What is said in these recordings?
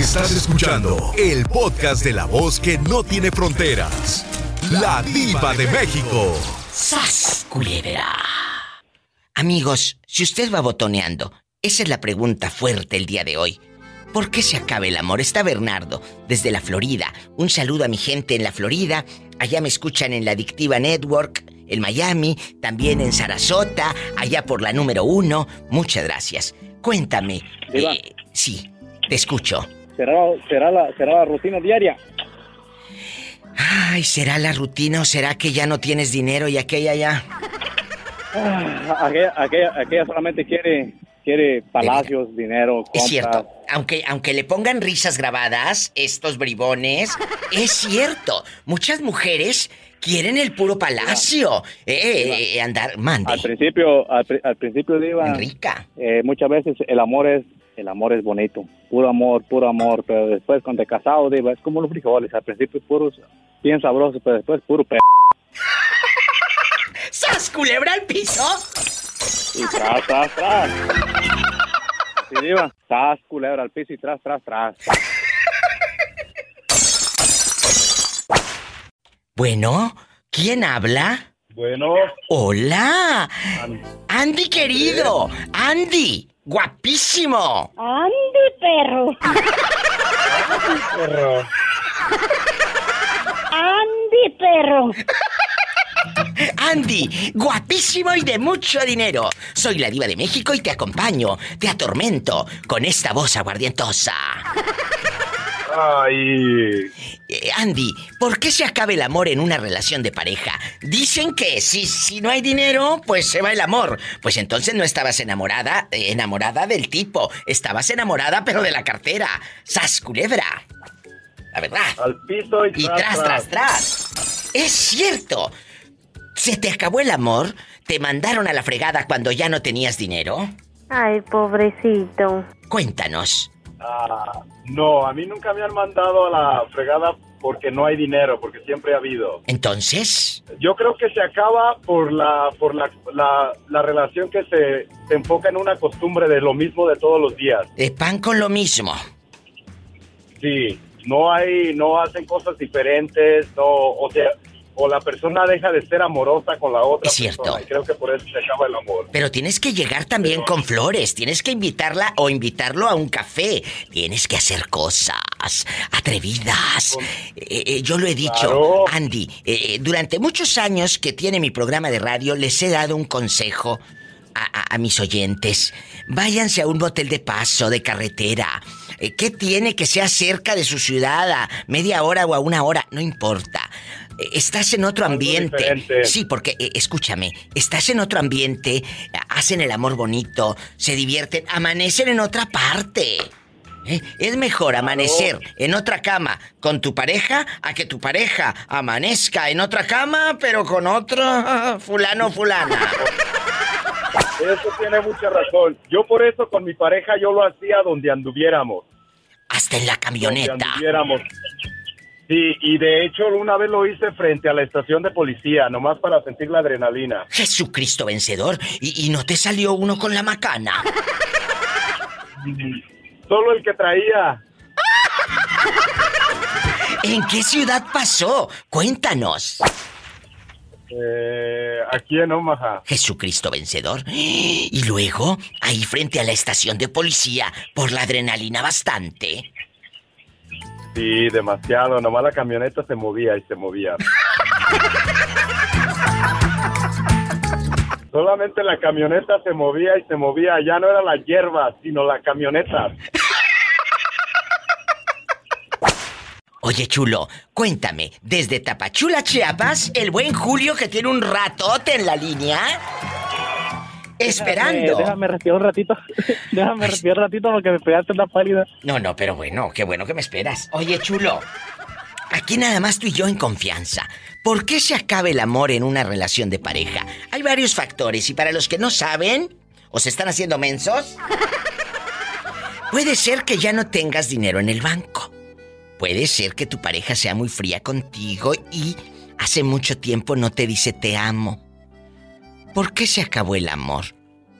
Estás escuchando el podcast de la voz que no tiene fronteras. La diva de México. ¡Sas, culebra! Amigos, si usted va botoneando, esa es la pregunta fuerte el día de hoy. ¿Por qué se acaba el amor? Está Bernardo, desde la Florida. Un saludo a mi gente en la Florida. Allá me escuchan en la Adictiva Network, en Miami, también en Sarasota, allá por la número uno. Muchas gracias. Cuéntame. Eh, sí, te escucho. ¿Será, será, la, ¿Será la rutina diaria? Ay, ¿será la rutina o será que ya no tienes dinero y aquella ya? Ah, aquella, aquella, aquella solamente quiere quiere palacios, dinero, compras. Es cierto. Aunque, aunque le pongan risas grabadas, estos bribones, es cierto. Muchas mujeres quieren el puro palacio. Eh, eh, eh, andar, mande. Al principio, al, principio diva. Rica. Eh, muchas veces el amor es, el amor es bonito. Puro amor, puro amor. Pero después cuando te casado, diva, es como los frijoles. Al principio puros, bien sabrosos, pero después puro p. ¡Sas culebra al piso! Y tras, tras, tras. Sí, diva. Tras, culebra al piso y tras, tras, tras. Bueno, ¿quién habla? Bueno. Hola. Andy, querido. Andy. Guapísimo. Andy, perro. Andy, perro. Andy, perro. Andy, guapísimo y de mucho dinero. Soy la diva de México y te acompaño, te atormento con esta voz aguardientosa. Ay. Eh, Andy, ¿por qué se acaba el amor en una relación de pareja? Dicen que si, si no hay dinero, pues se va el amor. Pues entonces no estabas enamorada, eh, enamorada del tipo. Estabas enamorada, pero de la cartera. ¡Sas culebra! La verdad. Al piso y, y tras, tras, tras. Es cierto. ¿Se te acabó el amor? ¿Te mandaron a la fregada cuando ya no tenías dinero? Ay, pobrecito. Cuéntanos. Ah, no, a mí nunca me han mandado a la fregada porque no hay dinero, porque siempre ha habido. Entonces, Yo creo que se acaba por la por la, la, la relación que se, se enfoca en una costumbre de lo mismo de todos los días. de pan con lo mismo. Sí, no hay, no hacen cosas diferentes, no, o sea, o la persona deja de ser amorosa con la otra Es cierto. persona, y creo que por eso se acaba el amor. Pero tienes que llegar también con flores, tienes que invitarla o invitarlo a un café, tienes que hacer cosas atrevidas. Eh, eh, yo lo he dicho, Claro. Andy, eh, durante muchos años que tiene mi programa de radio, les he dado un consejo a, a- a mis oyentes. Váyanse a un motel de paso, de carretera. ¿Qué tiene que sea cerca de su ciudad? A media hora o a una hora, no importa. Estás en otro ambiente. Sí, porque eh, escúchame, estás en otro ambiente, hacen el amor bonito, se divierten, amanecen en otra parte. ¿Eh? Es mejor amanecer en otra cama con tu pareja a que tu pareja amanezca en otra cama, pero con otro fulano fulana. Eso tiene mucha razón. Yo por eso con mi pareja yo lo hacía donde anduviéramos. Hasta en la Donde camioneta. anduviéramos. Sí, y de hecho una vez lo hice frente a la estación de policía, nomás para sentir la adrenalina. Jesucristo vencedor. Y, y no te salió uno con la macana. Solo el que traía. ¿En qué ciudad pasó? Cuéntanos. Eh, aquí en Omaha. Jesucristo vencedor. Y luego, ahí frente a la estación de policía, por la adrenalina bastante. Sí, demasiado. Nomás la camioneta se movía y se movía. Solamente la camioneta se movía y se movía. Ya no era la hierba, sino la camioneta. Oye, chulo, cuéntame, desde Tapachula, Chiapas, el buen Julio que tiene un ratote en la línea. Esperando. Déjame respirar un ratito. déjame respirar un ratito porque me pegaste la pálida. No, no, pero bueno, qué bueno que me esperas. Oye, chulo, aquí nada más tú y yo en confianza. ¿Por qué se acaba el amor en una relación de pareja? Hay varios factores y para los que no saben o se están haciendo mensos, puede ser que ya no tengas dinero en el banco. Puede ser que tu pareja sea muy fría contigo y hace mucho tiempo no te dice te amo. ¿Por qué se acabó el amor?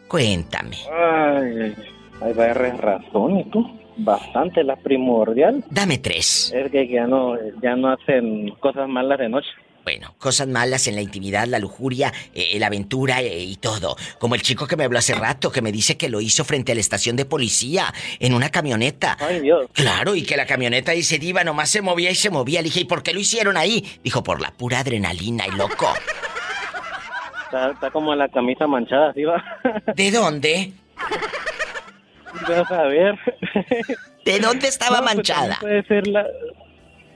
Cuéntame. Ay, Hay varias razones, tú. Bastante. La primordial Dame tres. es que ya no, ya no hacen cosas malas de noche. Bueno, cosas malas en la intimidad, la lujuria, eh, la aventura eh, y todo. Como el chico que me habló hace rato, que me dice que lo hizo frente a la estación de policía, en una camioneta. Ay, Dios. Claro, y que la camioneta dice, diva, nomás se movía y se movía. Le dije, ¿y por qué lo hicieron ahí? Dijo, por la pura adrenalina y loco. Está, está como la camisa manchada, ¿sí va? ¿De dónde? Vas a ver. ¿De dónde estaba No, pues, manchada? puede ser la...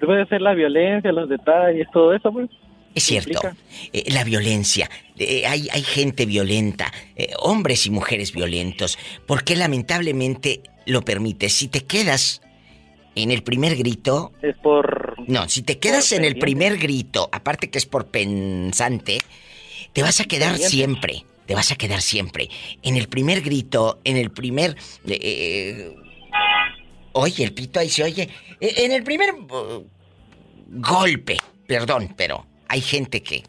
Puede ser la violencia, los detalles, todo eso, pues. Es cierto, eh, la violencia, eh, hay, hay gente violenta, eh, hombres y mujeres violentos, porque lamentablemente lo permite. Si te quedas en el primer grito, Es por... no, si te quedas en el primer grito, aparte que es por pensante, te vas a quedar siempre, te vas a quedar siempre. En el primer grito, en el primer... eh, oye, el pito ahí se oye. Eh, En el primer uh, golpe, perdón, pero hay gente que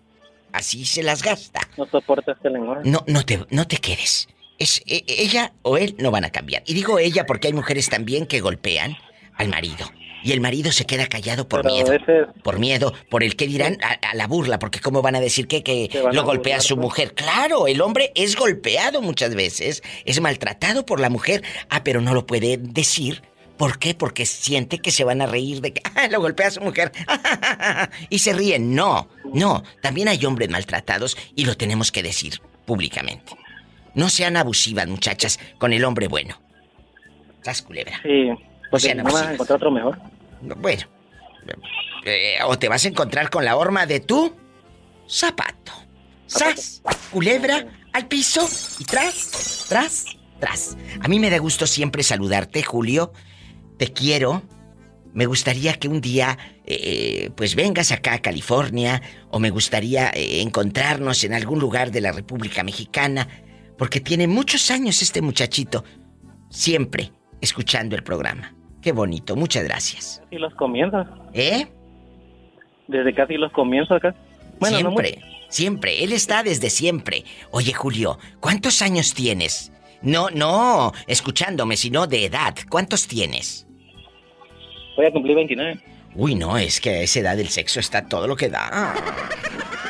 así se las gasta. No soporta este lenguaje. No, no te, no te quedes. Es, e- ella o él no van a cambiar. Y digo ella porque hay mujeres también que golpean al marido. Y el marido se queda callado por Pero miedo. Por miedo, por el que dirán a, a la burla, porque cómo van a decir que, que lo a golpea burlar, su mujer. Claro, el hombre es golpeado muchas veces, es maltratado por la mujer. Ah, pero no lo puede decir. ¿Por qué? Porque siente que se van a reír de que "Ah, lo golpea a su mujer. y se ríen. No, no. También hay hombres maltratados y lo tenemos que decir públicamente. No sean abusivas, muchachas, con el hombre bueno. ¿Sas culebra? Sí. Porque sean no vas a abusivas. encontrar otro mejor. Bueno. eh, o te vas a encontrar con la horma de tu zapato. ¡Sas! Culebra al piso y tras, tras, tras. A mí me da gusto siempre saludarte, Julio. Te quiero. Me gustaría que un día, eh, pues vengas acá a California, o me gustaría eh, encontrarnos en algún lugar de la República Mexicana, porque tiene muchos años este muchachito, siempre escuchando el programa. Qué bonito, muchas gracias. Casi los comienzos. ¿Eh? Desde casi los comienzos acá. Bueno, no siempre, siempre. Él está desde siempre. Oye, Julio, ¿cuántos años tienes? No, no, escuchándome, sino de edad. ¿Cuántos tienes? Voy a cumplir 29. Uy, no, es que a esa edad el sexo está todo lo que da.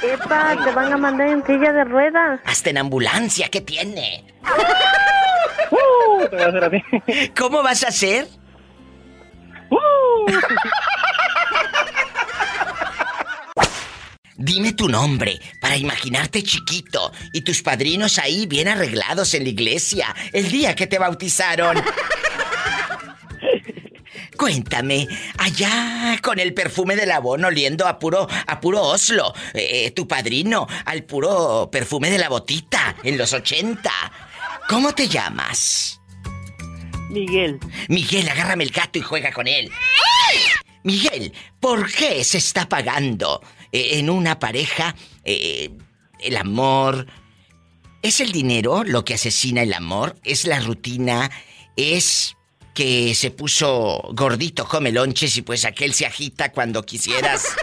Epa, te van a mandar en silla de ruedas. Hasta en ambulancia, ¿qué tiene? ¡Uh! Te voy a hacer así. ¿Cómo vas a hacer? ¡Uh! Dime tu nombre para imaginarte chiquito y tus padrinos ahí bien arreglados en la iglesia el día que te bautizaron. Cuéntame, allá con el perfume del abono oliendo a puro, a puro Oslo, eh, tu padrino, al puro perfume de la botita en los 80. ¿Cómo te llamas? Miguel, Miguel, agárrame el gato y juega con él. Miguel, ¿por qué se está pagando eh, en una pareja eh, el amor? ¿Es el dinero lo que asesina el amor? ¿Es la rutina? ¿Es que se puso gordito, come lonches y pues aquel se agita cuando quisieras?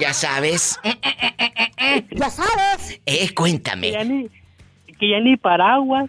Ya sabes. Ya sabes. Eh, que cuéntame. ya ni, que ya ni paraguas.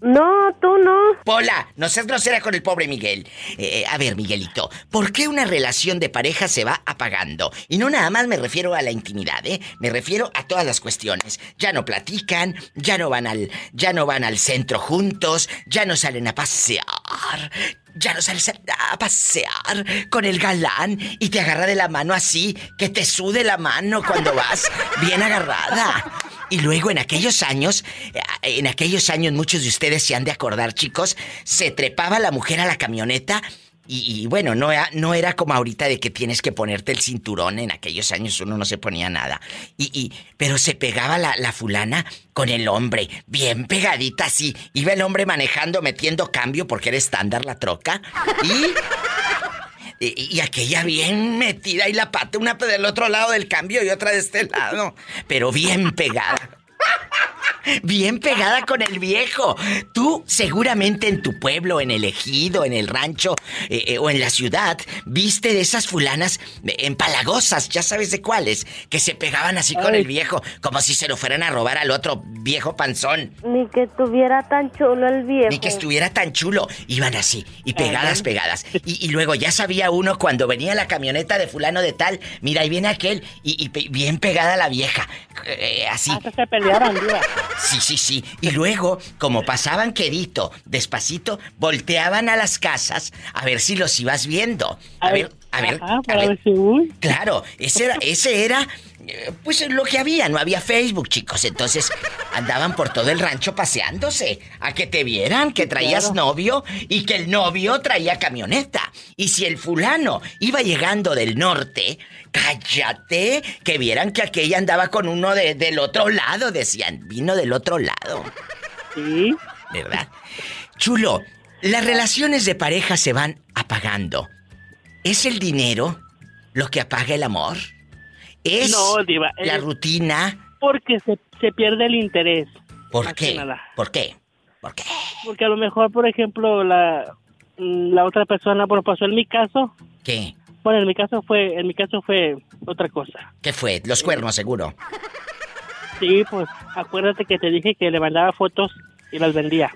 No, tú no. Pola, no seas grosera con el pobre Miguel. Eh, a ver, Miguelito, ¿por qué una relación de pareja se va apagando? Y no nada más me refiero a la intimidad, ¿eh? Me refiero a todas las cuestiones. Ya no platican, ya no van al, ya no van al centro juntos, ya no salen a pasear. Ya no sales a a pasear con el galán y te agarra de la mano así, que te sude la mano cuando vas bien agarrada. Y luego en aquellos años, eh, en aquellos años muchos de ustedes se han de acordar, chicos, se trepaba la mujer a la camioneta y, bueno, no era, no era como ahorita de que tienes que ponerte el cinturón, en aquellos años uno no se ponía nada. Y, y pero se pegaba la, la fulana con el hombre, bien pegadita así. Iba el hombre manejando, metiendo cambio porque era estándar la troca. Y y, aquella bien metida y la pata una del otro lado del cambio y otra de este lado. Pero bien pegada. Bien pegada con el viejo. Tú seguramente en tu pueblo, en el ejido, en el rancho eh, eh, o en la ciudad, viste de esas fulanas eh, empalagosas, ya sabes de cuáles, que se pegaban así con el viejo, como si se lo fueran a robar al otro viejo panzón. Ni que tuviera tan chulo el viejo. Ni que estuviera tan chulo. Iban así, y pegadas, pegadas. Y, y luego ya sabía uno cuando venía la camioneta de fulano de tal, mira, ahí viene aquel, y, bien pegada la vieja. Eh, así. Hasta se Sí, sí, sí. Y luego, como pasaban quedito, despacito, volteaban a las casas a ver si los ibas viendo. A ver, a ver, Ajá, a para ver. si, uy. Claro, ese era, ese era, pues lo que había, no había Facebook, chicos. Entonces andaban por todo el rancho paseándose, a que te vieran que traías novio y que el novio traía camioneta. Y si el fulano iba llegando del norte, cállate, que vieran que aquella andaba con uno de- del otro lado, decían, vino del otro lado. Sí. ¿verdad? Chulo, las relaciones de pareja se van apagando. ¿Es el dinero lo que apaga el amor? ¿Es No, diva, la es- rutina? Porque se, se pierde el interés. ¿Por qué? nada. ¿Por qué? ¿Por qué? Porque a lo mejor, por ejemplo, la, mm, la otra persona, bueno, pasó en mi caso. ¿Qué? Bueno, en mi caso fue, en mi caso fue otra cosa. ¿Qué fue? Los cuernos, seguro. Sí, pues acuérdate que te dije que le mandaba fotos y las vendía.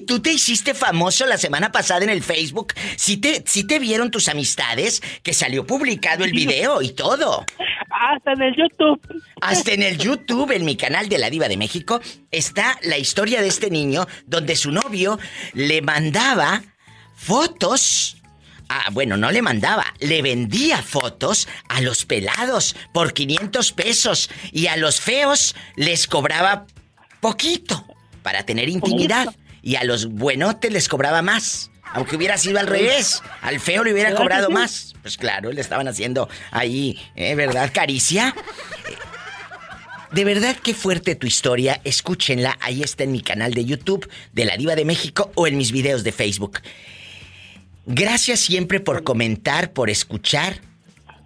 Tú te hiciste famoso la semana pasada en el Facebook. ¿Sí te, sí te vieron tus amistades? Que salió publicado el video y todo. Hasta en el YouTube. Hasta en el YouTube, en mi canal de La Diva de México, está la historia de este niño donde su novio le mandaba fotos. Ah, bueno, no le mandaba, le vendía fotos a los pelados por 500 pesos y a los feos les cobraba poquito para tener intimidad y a los buenotes les cobraba más. Aunque hubiera sido al revés, al feo le hubiera ¿Verdad que cobrado más. Pues claro, le estaban haciendo ahí, ¿eh? ¿verdad? Caricia. Eh, De verdad qué fuerte tu historia. Escúchenla, ahí está en mi canal de YouTube de La Diva de México o en mis videos de Facebook. Gracias siempre por comentar, por escuchar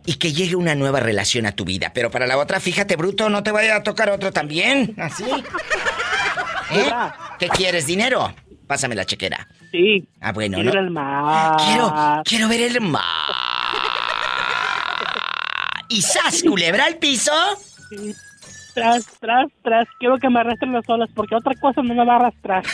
y que llegue una nueva relación a tu vida. Pero para la otra, fíjate, bruto, no te vaya a tocar otro también. ¿Así? ¿Eh? ¿Qué quieres, dinero? Pásame la chequera. Sí. Ah, bueno, Quiero ¿no? al mar. Quiero, quiero ver el mar. ¿Y sas, culebra al piso? Sí. Tras, tras, tras. Quiero que me arrastren las olas porque otra cosa no me va a arrastrar.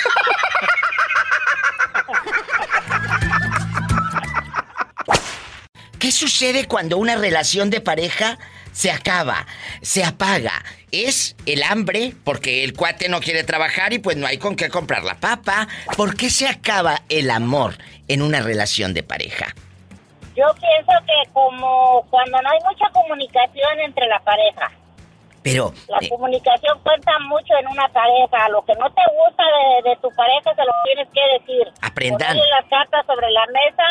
¿Qué sucede cuando una relación de pareja se acaba, se apaga? ¿Es el hambre? Porque el cuate no quiere trabajar y pues no hay con qué comprar la papa. ¿Por qué se acaba el amor en una relación de pareja? Yo pienso que como cuando no hay mucha comunicación entre la pareja, Pero, la eh, comunicación cuenta mucho en una pareja. Lo que no te gusta de, de tu pareja se lo tienes que decir. Aprendan. Ponerle las cartas sobre la mesa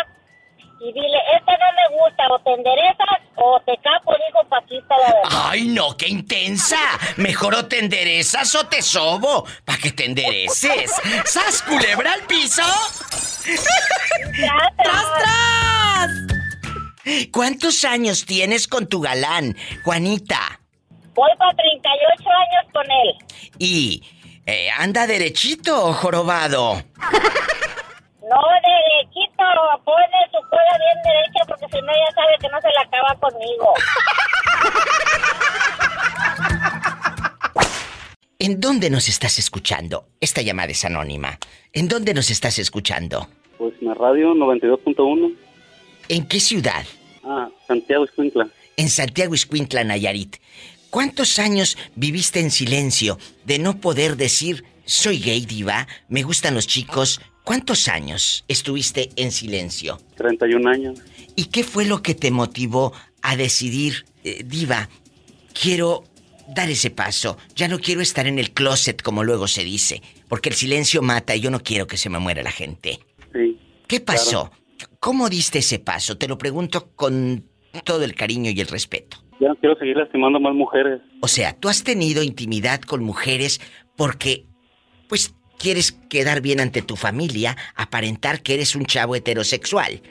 y dile, este no me gusta, o te enderezas o te capo, dijo Paquita la verdad. ¡Ay, no, qué intensa! Mejor o te enderezas o te sobo, para que te endereces. ¿Sas culebra al piso? Tras, tras. ¿Cuántos años tienes con tu galán, Juanita? Voy para 38 años con él. Y eh, anda derechito, jorobado. No derechito, pone su cola bien derecha porque si no ya sabe que no se la acaba conmigo. ¿En dónde nos estás escuchando? Esta llamada es anónima. ¿En dónde nos estás escuchando? Pues en la radio 92.1. ¿En qué ciudad? Ah, Santiago Escuintla. En Santiago Iscuintla, Nayarit. ¿Cuántos años viviste en silencio de no poder decir soy gay diva, me gustan los chicos? ¿Cuántos años estuviste en silencio? 31 años. ¿Y qué fue lo que te motivó a decidir, eh, diva, quiero dar ese paso, ya no quiero estar en el closet como luego se dice, porque el silencio mata y yo no quiero que se me muera la gente? Sí. ¿Qué pasó? ¿Cómo diste ese paso? Te lo pregunto con todo el cariño y el respeto. Ya no quiero seguir lastimando más mujeres. O sea, tú has tenido intimidad con mujeres porque, pues, quieres quedar bien ante tu familia, aparentar que eres un chavo heterosexual,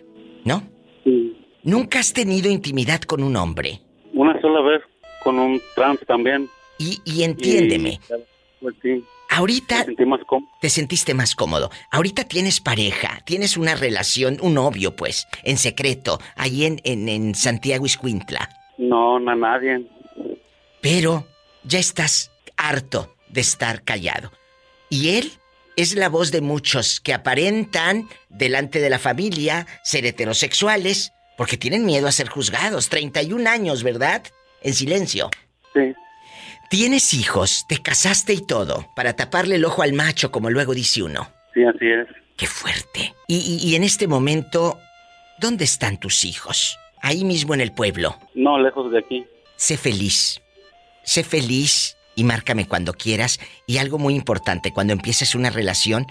¿no? Sí. Nunca has tenido intimidad con un hombre. Una sola vez con un trans también. Y, y entiéndeme, Y, Pues sí. Ahorita más te sentiste más cómodo. Ahorita tienes pareja, tienes una relación, un novio, pues, en secreto, ahí en, en, en Santiago Iscuintla. No, no, nadie. Pero ya estás harto de estar callado. Y él es la voz de muchos que aparentan delante de la familia ser heterosexuales porque tienen miedo a ser juzgados. 31 años, ¿verdad? En silencio. Sí. Tienes hijos, te casaste y todo, para taparle el ojo al macho, como luego dice uno. Sí, así es. Qué fuerte. Y, y- y en este momento, ¿dónde están tus hijos? Ahí mismo en el pueblo. No, lejos de aquí. Sé feliz. Sé feliz y márcame cuando quieras. Y algo muy importante, cuando empieces una relación,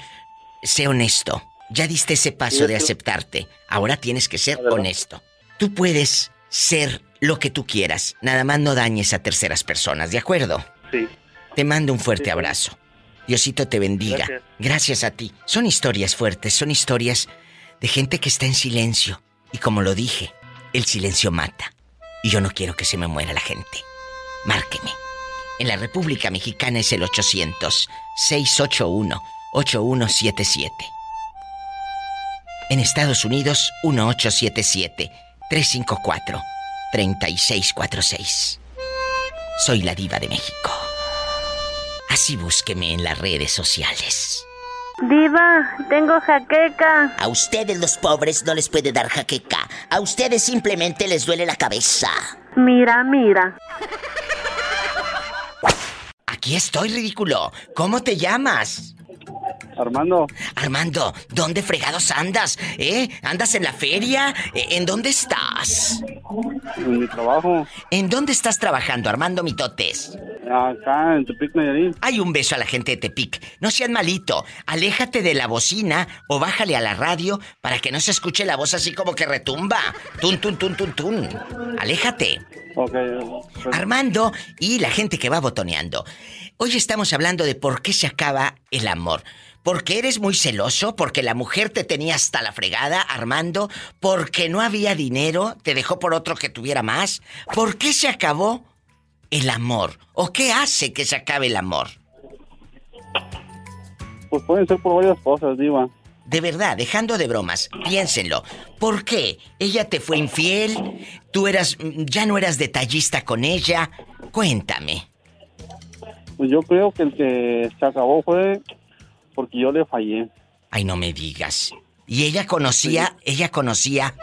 sé honesto. Ya diste ese paso de aceptarte. Ahora tienes que ser honesto. Tú puedes ser lo que tú quieras. Nada más no dañes a terceras personas, ¿de acuerdo? Sí. Te mando un fuerte abrazo. Diosito te bendiga. Gracias. Gracias a ti. Son historias fuertes, son historias de gente que está en silencio. Y como lo dije, el silencio mata. Y yo no quiero que se me muera la gente. Márqueme. En la República Mexicana es el 800-681-8177. En Estados Unidos, 1877-354-3646. Soy la diva de México. Así búsqueme en las redes sociales. Diva, tengo jaqueca. A ustedes los pobres no les puede dar jaqueca. A ustedes simplemente les duele la cabeza. Mira, mira. Aquí estoy, ridículo. ¿Cómo te llamas? Armando, Armando, ¿dónde fregados andas? ¿Eh? ¿Andas en la feria? ¿Eh, ¿En dónde estás? en mi trabajo, ¿En dónde estás trabajando, Armando Mitotes? Acá en Tepic, Nayarit. Hay un beso a la gente de Tepic. No seas malito. Aléjate de la bocina o bájale a la radio para que no se escuche la voz así como que retumba. Tun, tun, tun, tun, tun. Aléjate. Ok, pues, Armando y la gente que va botoneando. Hoy estamos hablando de por qué se acaba el amor. ¿Porque eres muy celoso? ¿Porque la mujer te tenía hasta la fregada, Armando? ¿Porque no había dinero? ¿Te dejó por otro que tuviera más? ¿Por qué se acabó el amor? ¿O qué hace que se acabe el amor? pues pueden ser por varias cosas, Diva. De verdad, dejando de bromas, piénsenlo. ¿Por qué? ¿Ella te fue infiel? ¿Tú eras ya no eras detallista con ella? Cuéntame. Pues yo creo que el que se acabó fue porque yo le fallé. Ay, no me digas. Y ella conocía, ella conocía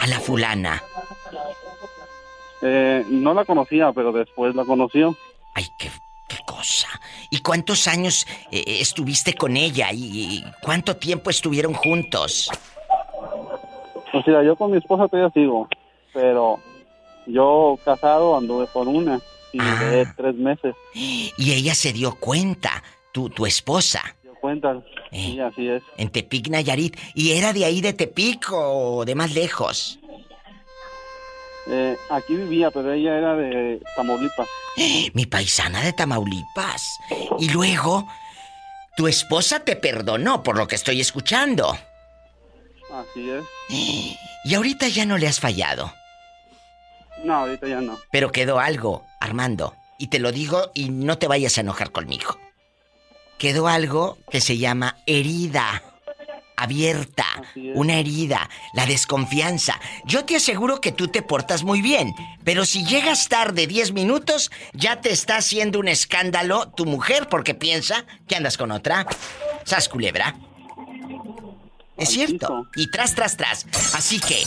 a la fulana. Eh, no la conocía, pero después la conoció. Ay, qué, qué cosa. ¿Y cuántos años eh, estuviste con ella? ¿Y, y cuánto tiempo estuvieron juntos? O sea, yo con mi esposa todavía sigo, pero yo casado anduve con una y Ah. tres meses. Y ella se dio cuenta, tu, tu esposa, Dio cuenta, Eh. sí, así es. en Tepic, Nayarit. ¿Y era de ahí de Tepic o de más lejos? Eh, aquí vivía, pero ella era de Tamaulipas. Mi paisana de Tamaulipas. Y luego, tu esposa te perdonó por lo que estoy escuchando. Así es. Y ahorita ya no le has fallado. No, ahorita ya no. Pero quedó algo, Armando. Y te lo digo y no te vayas a enojar conmigo. Quedó algo que se llama herida. Abierta. Una herida. La desconfianza. Yo te aseguro que tú te portas muy bien. Pero si llegas tarde 10 minutos, ya te está haciendo un escándalo tu mujer porque piensa que andas con otra. ¿Sas culebra? Es cierto. Y tras, tras, tras. Así que,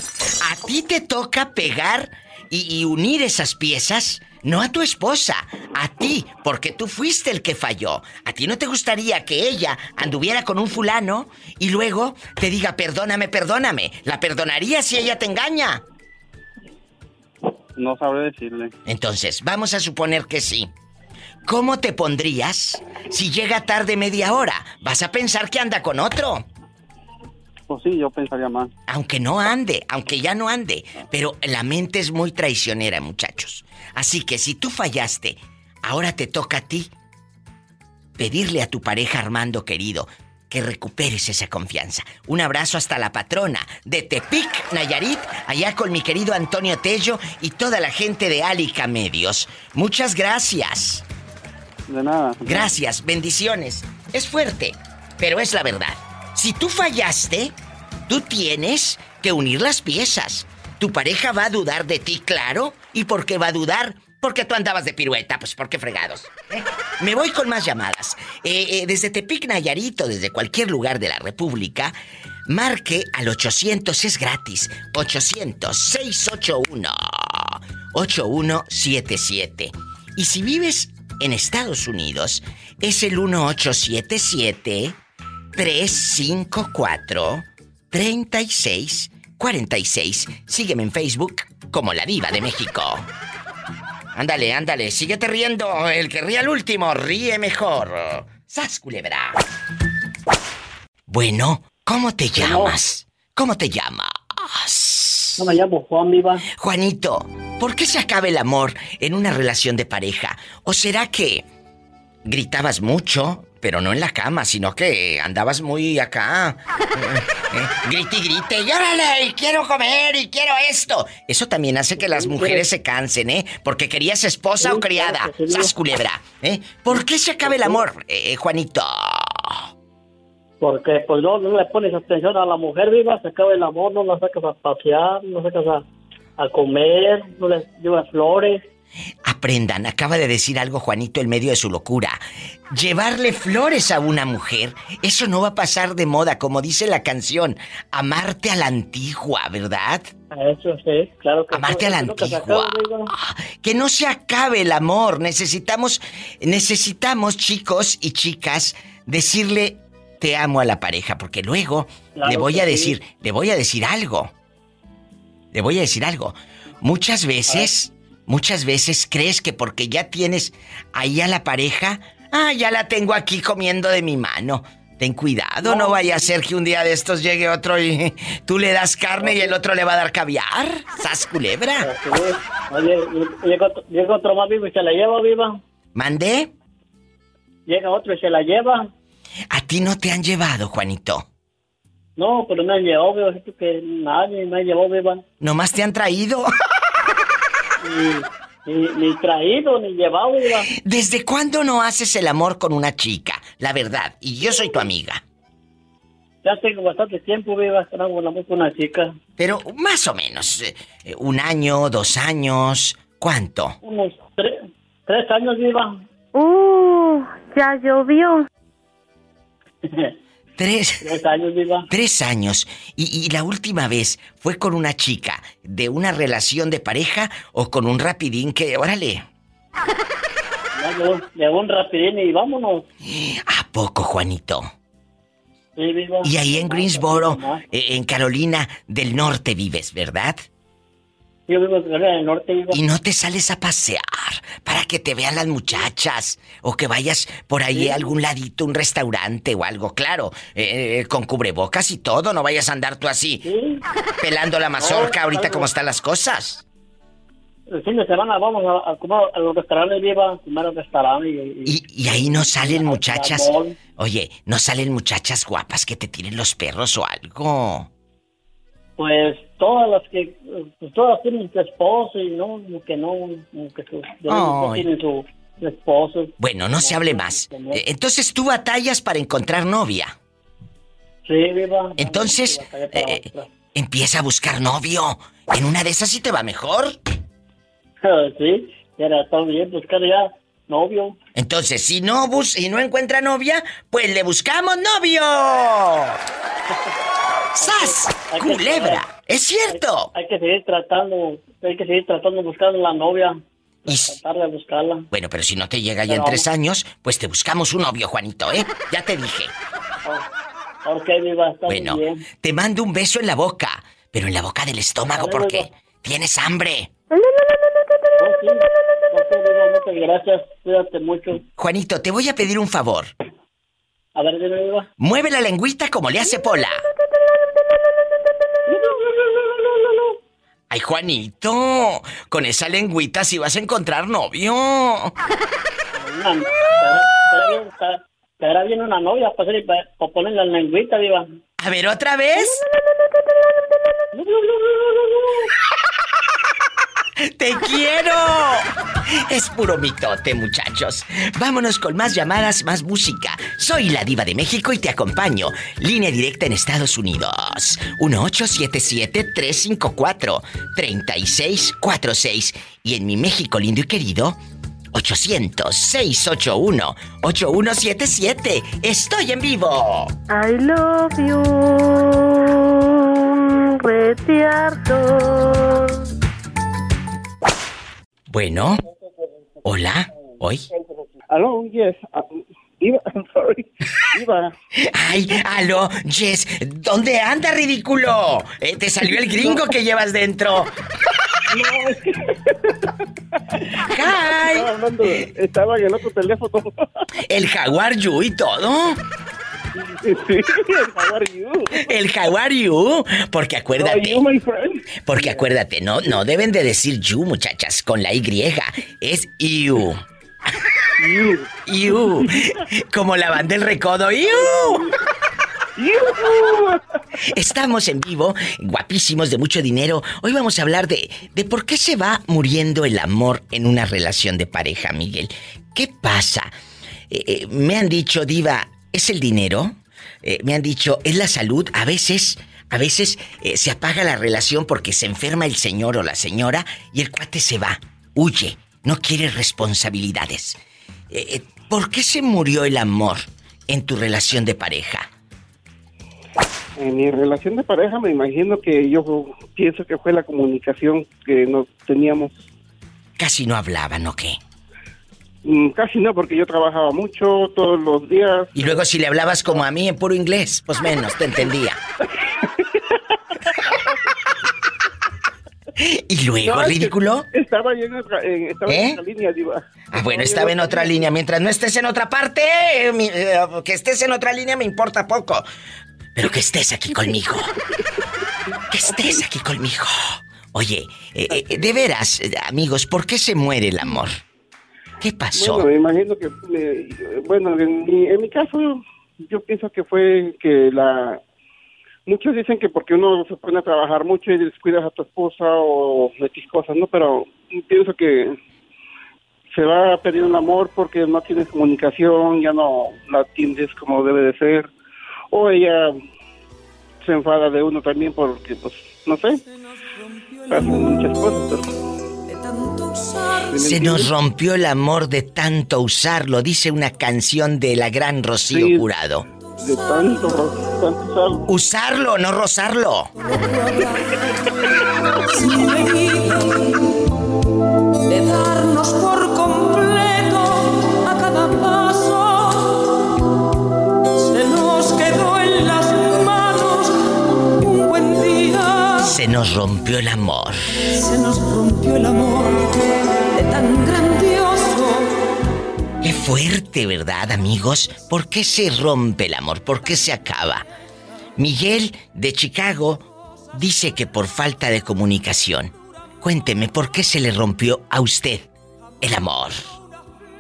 a ti te toca pegar y, y unir esas piezas, no a tu esposa, a ti, porque tú fuiste el que falló. A ti no te gustaría que ella anduviera con un fulano y luego te diga, perdóname, perdóname. ¿La perdonaría si ella te engaña? No sabré decirle. Entonces, vamos a suponer que sí. ¿Cómo te pondrías si llega tarde media hora? Vas a pensar que anda con otro. Pues sí, yo pensaría más. Aunque no ande, aunque ya no ande. Pero la mente es muy traicionera, muchachos. Así que si tú fallaste, ahora te toca a ti pedirle a tu pareja Armando querido que recuperes esa confianza. Un abrazo hasta la patrona de Tepic, Nayarit, allá con mi querido Antonio Tello y toda la gente de Alica Medios. Muchas gracias. De nada. Gracias, bendiciones. Es fuerte, pero es la verdad. Si tú fallaste, tú tienes que unir las piezas. Tu pareja va a dudar de ti, claro. ¿Y por qué va a dudar? Porque tú andabas de pirueta, pues ¿por qué fregados? ¿Eh? Me voy con más llamadas. Eh, eh, desde Tepic, Nayarito, desde cualquier lugar de la República, marque al 800, es gratis. 800-681-8177. Y si vives en Estados Unidos, es el 1877-354-3646. Sígueme en Facebook como La Diva de México. Ándale, ándale, síguete riendo. El que ríe al último, ríe mejor. ¡Sas, culebra! Bueno, ¿cómo te llamas? ¿Cómo te llamas? No me llamo Juan Viva. Juanito, ¿por qué se acaba el amor en una relación de pareja? ¿O será que gritabas mucho, pero no en la cama, sino que andabas muy acá? Eh, eh, grite y grite, y órale, y quiero comer, y quiero esto. Eso también hace que las mujeres se cansen, ¿eh? Porque querías esposa o criada. ¡Sas, culebra! ¿Eh? ¿Por qué se acaba el amor, eh, Juanito? Porque pues no, no le pones atención a la mujer viva, se acaba el amor, no la sacas a pasear, no la sacas a, a comer, no le llevas flores. Aprendan, acaba de decir algo Juanito en medio de su locura. Llevarle flores a una mujer, eso no va a pasar de moda, como dice la canción. Amarte a la antigua, ¿verdad? Eso sí, claro que Amarte a la que antigua. viva. Que no se acabe el amor. Necesitamos, necesitamos, chicos y chicas, decirle te amo a la pareja, porque luego Claro le voy a sí. decir, le voy a decir algo. Le voy a decir algo. Muchas veces, muchas veces crees que porque ya tienes ahí a la pareja, ah, ya la tengo aquí comiendo de mi mano. Ten cuidado, no, vaya a ser que un día de estos llegue otro y tú le das carne y el otro le va a dar caviar. ¿Sas culebra? Oye, llega otro, llega otro más vivo y se la lleva viva. ¿Mandé? Llega otro y se la lleva. A ti no te han llevado, Juanito. No, pero me han llevado, viva. Que nadie me ha llevado viva. Nomás te han traído. Ni, traído, ni llevado. ¿Desde cuándo no haces el amor con una chica? La verdad, y yo soy tu amiga. Ya tengo bastante tiempo, viva, el amor con una chica. Pero más o menos, eh, un año, dos años, ¿cuánto? Unos tres, tres años, viva. Uh, ya llovió. Tres. Tres años, viva. Tres años. Y, y la última vez fue con una chica de una relación de pareja o con un rapidín que, órale, un rapidín y vámonos. ¿a poco, Juanito? Sí, viva. Y ahí en Greensboro, eh, en Carolina del Norte vives, ¿verdad? Yo vivo en Carolina del Norte, viva. Y no te sales a pasear para que te vean las muchachas o que vayas por ahí a algún ladito, un restaurante o algo, claro, eh, con cubrebocas y todo, no vayas a andar tú así pelando la mazorca No, ahorita algo. como están las cosas. El fin de semana vamos a, a a los restaurantes, viva, a comer al restaurante. Y, Y, y ahí no salen muchachas, oye, no salen muchachas guapas que te tiren los perros o algo. Pues todas las que, pues todas tienen su esposo y no, que no, que su, no tienen su, su esposo. Bueno, no se hable más. Eh, Entonces tú batallas para encontrar novia. Sí, viva. Entonces, eh, empieza a buscar novio. En una de esas sí te va mejor. sí, era todo bien buscar ya novio. Entonces, si no bus si no encuentra novia, pues le buscamos novio. ¡Sas! Hay que- ¡Culebra! ¡Es cierto! Hay que seguir tratando, hay que seguir tratando buscando la novia. Tratar de buscarla. Bueno, pero si no te llega ya en tres vamos. años, pues te buscamos un novio, Juanito, ¿eh? Ya te dije. Ok, viva, está Bueno, bien. te mando un beso en la boca, pero en la boca del estómago ver, porque tienes hambre. Oh, sí. Ok, viva, muchas gracias. Cuídate mucho. Juanito, te voy a pedir un favor. A ver, dime, viva. Mueve la lengüita como le hace Pola. Ay, Juanito, con esa lengüita sí vas a encontrar novio. Estará bien, una novia para, ponerle la lengüita, viva. A ver, otra vez. ¡Te quiero! Es puro mitote, muchachos. Vámonos con más llamadas, más música. Soy la diva de México y te acompaño. Línea directa en Estados Unidos. 1877-354-3646. Y en mi México lindo y querido, 800-681-8177. Estoy en vivo. I love you, retiarto. Bueno, hola, hoy. Hello, yes. um, Iba, I'm sorry. Iba. Ay, aló, Jess, ¿dónde anda, ridículo? Eh, ¿Te salió el gringo que llevas dentro? No, es que Hi. estaba hablando, estaba en el otro teléfono. El jaguar you y todo. Sí, how are you? El. Porque acuérdate. you, my friend? Porque acuérdate, no, no deben de decir you, muchachas, con la Y. Es you. You. You. Como la banda del recodo. You. Estamos en vivo, guapísimos, de mucho dinero. Hoy vamos a hablar de, de por qué se va muriendo el amor en una relación de pareja, Miguel. ¿Qué pasa? Eh, eh, me han dicho, Diva, ¿es el dinero? Eh, me han dicho, ¿es la salud? A veces, a veces eh, se apaga la relación porque se enferma el señor o la señora y el cuate se va, huye, no quiere responsabilidades. Eh, ¿Por qué se murió el amor en tu relación de pareja? En mi relación de pareja me imagino que yo pienso que fue la comunicación que nos teníamos. Casi no hablaban, ¿o qué? Mm, Casi no, porque yo trabajaba mucho todos los días. Y luego si le hablabas como a mí en puro inglés, pues menos, te entendía. ¿Y luego, No, ridículo? Estaba yo en otra, en- estaba ¿Eh? en otra línea, Diva. Ah, bueno, estaba en otra línea. Mientras no estés en otra parte, eh, mi- que estés en otra línea me importa poco. Pero que estés aquí conmigo. Que estés aquí conmigo. Oye, eh, de veras, amigos, ¿por qué se muere el amor? ¿Qué pasó? Bueno, me imagino que, eh, bueno, en mi, en mi caso, yo pienso que fue que la... Muchos dicen que porque uno se pone a trabajar mucho y descuidas a tu esposa o X cosas, ¿no? Pero pienso que se va perdiendo el amor porque no tienes comunicación, ya no la atiendes como debe de ser. O ella se enfada de uno también porque, pues, no sé, pasan muchas cosas, pero... Se nos rompió el amor de tanto usarlo, dice una canción de la gran Rocío Sí. Jurado. De tanto, tanto usarlo. Usarlo, no rozarlo. de darnos por Se nos rompió el amor. Se nos rompió el amor de tan grandioso. Qué fuerte, ¿verdad, amigos? ¿Por qué se rompe el amor? ¿Por qué se acaba? Miguel, de Chicago, dice que por falta de comunicación. Cuénteme, ¿por qué se le rompió a usted el amor?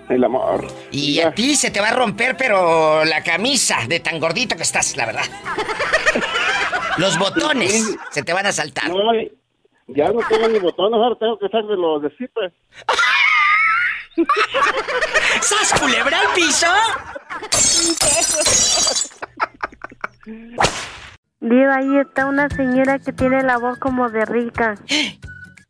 El amor. Y a ti se te va a romper, pero la camisa de tan gordito que estás, la verdad. Los botones se te van a saltar. No, ya no tengo ni botones, ahora tengo que de los de zipper. ¿Sas culebra al piso? Diva, ahí está una señora que tiene la voz como de rica.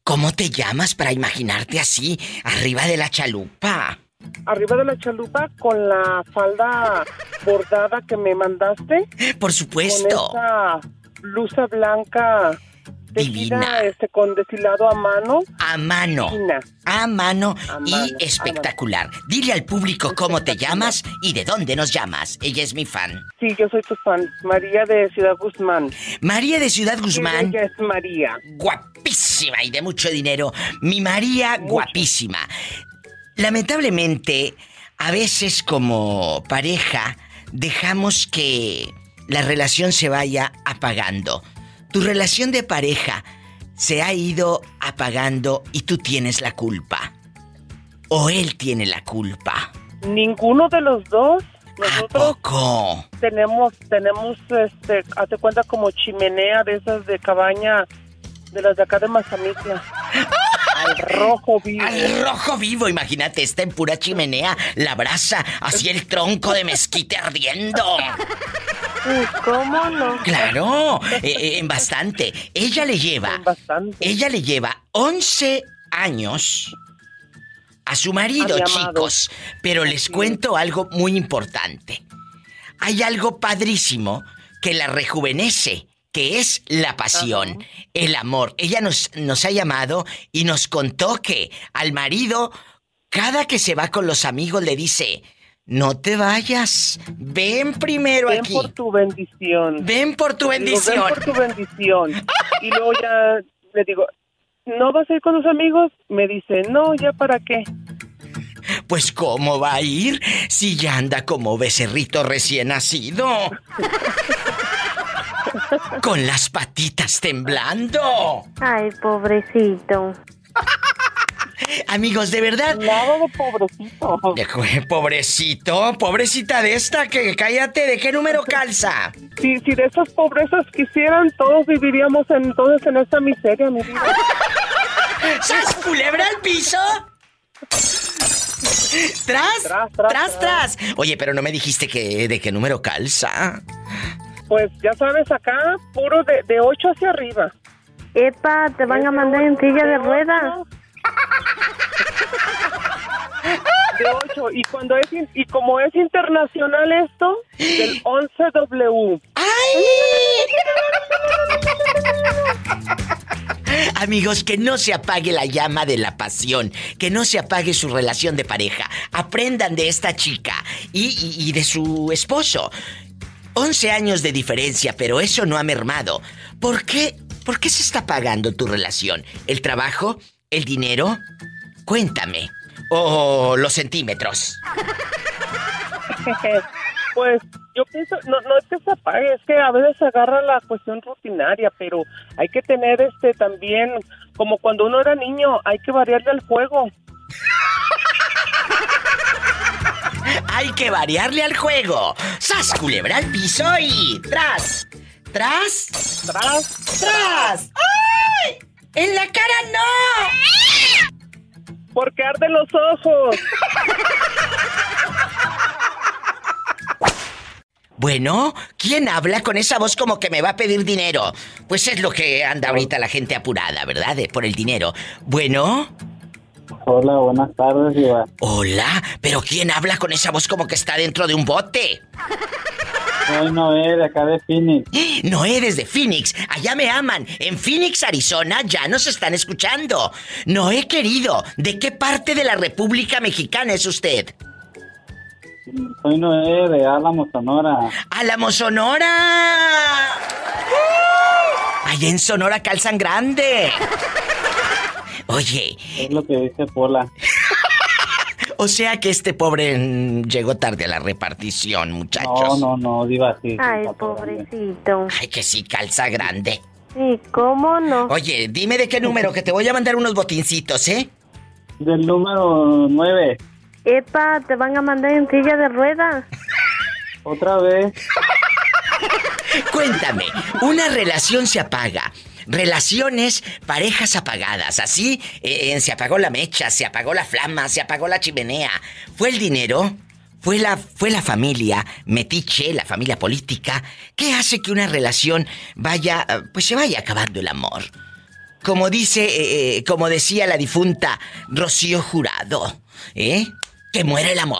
¿Cómo te llamas para imaginarte así, arriba de la chalupa? Arriba de la chalupa con la falda bordada que me mandaste. Por supuesto. Con esa blusa blanca Divina. este, con deshilado a mano. A mano. Divina. A mano A y mano, espectacular. Dile al público cómo te llamas y de dónde nos llamas. Ella es mi fan. Sí, yo soy tu fan. María de Ciudad Guzmán. María de Ciudad Guzmán. Ella es María. Guapísima y de mucho dinero. Mi María, guapísima. Lamentablemente, a veces como pareja, dejamos que la relación se vaya apagando. Tu relación de pareja se ha ido apagando y tú tienes la culpa. O él tiene la culpa. Ninguno de los dos. ¿A Nosotros poco? tenemos, tenemos, este, hazte cuenta como chimenea de esas de cabaña, de las de acá de Mazamitla. Al rojo vivo. Al rojo vivo, imagínate, está en pura chimenea, la brasa, así el tronco de mezquite ardiendo. ¿Cómo no? Claro, eh, eh, en bastante. Ella le lleva. Ella le lleva 11 años a su marido, A chicos. Pero les cuento algo muy importante. Hay algo padrísimo que la rejuvenece, que es la pasión, el amor. Ella nos, nos ha llamado y nos contó que al marido, cada que se va con los amigos, le dice. No te vayas. Ven primero Ven aquí. por tu bendición. Ven por tu digo, bendición. Ven por tu bendición. Y luego ya le digo, ¿no vas a ir con los amigos? Me dice, no, ¿ya para qué? Pues ¿cómo va a ir si ya anda como becerrito recién nacido? Con las patitas temblando. Ay, pobrecito. Amigos, de verdad. Nada de pobrecito. De- Pobrecito, pobrecita de esta, que cállate, ¿de qué número calza? Si, si de esas pobrezas quisieran, todos viviríamos entonces en esta miseria, mi vida. ¿Sas culebra al piso? ¿Tras? Tras, tras, Oye, pero no me dijiste que de qué número calza. Pues ya sabes, acá puro de, de 8 hacia arriba. Epa, te van a mandar en silla de ruedas. De 8. Y cuando es in- y como es internacional esto, del 11W. Amigos, que no se apague la llama de la pasión, que no se apague su relación de pareja. Aprendan de esta chica y, y- y de su esposo. 11 años de diferencia, pero eso no ha mermado. ¿Por qué? ¿Por qué se está pagando tu relación? ¿El trabajo? ¿El dinero? Cuéntame. ¿O los centímetros? Pues yo pienso, no, no es que se apague, es que a veces se agarra la cuestión rutinaria, pero hay que tener este también, como cuando uno era niño, hay que variarle el juego. Hay que variarle al juego. ¡Sas, culebra al piso y... ¡Tras! ¿Tras? ¡Tras! ¡Tras! ¡Ay! ¡En la cara no! Porque arden los ojos. Bueno, ¿quién habla con esa voz como que me va a pedir dinero? Pues es lo que anda ahorita la gente apurada, ¿verdad? Por el dinero. Bueno. Hola, buenas tardes, Diva. Hola, pero ¿quién habla con esa voz como que está dentro de un bote? Soy Noé, de acá de Phoenix. Noé desde Phoenix, allá me aman. En Phoenix, Arizona, ya nos están escuchando. Noé querido, ¿de qué parte de la República Mexicana es usted? Soy Noé, de Álamo, Sonora. ¡Álamo, Sonora! Allá en Sonora calzan grande. Oye, Es lo que dice Pola. o sea que este pobre llegó tarde a la repartición, No, muchachos. no, no, Diva, sí. sí, Ay, bien. pobrecito. Ay, que sí, calza grande. ¿Y cómo no? Oye, dime de qué número, que te voy a mandar unos botincitos, ¿eh? Del número 9. Epa, te van a mandar en silla de ruedas. Otra vez. Cuéntame, una relación se apaga. Relaciones, parejas apagadas, así eh, se apagó la mecha, se apagó la flama, se apagó la chimenea. ¿Fue el dinero? ¿Fue la, fue la familia metiche, la familia política? ¿Qué hace que una relación vaya, eh, pues se vaya acabando el amor? Como dice, eh, eh, como decía la difunta Rocío Jurado, ¿eh? Que muere el amor.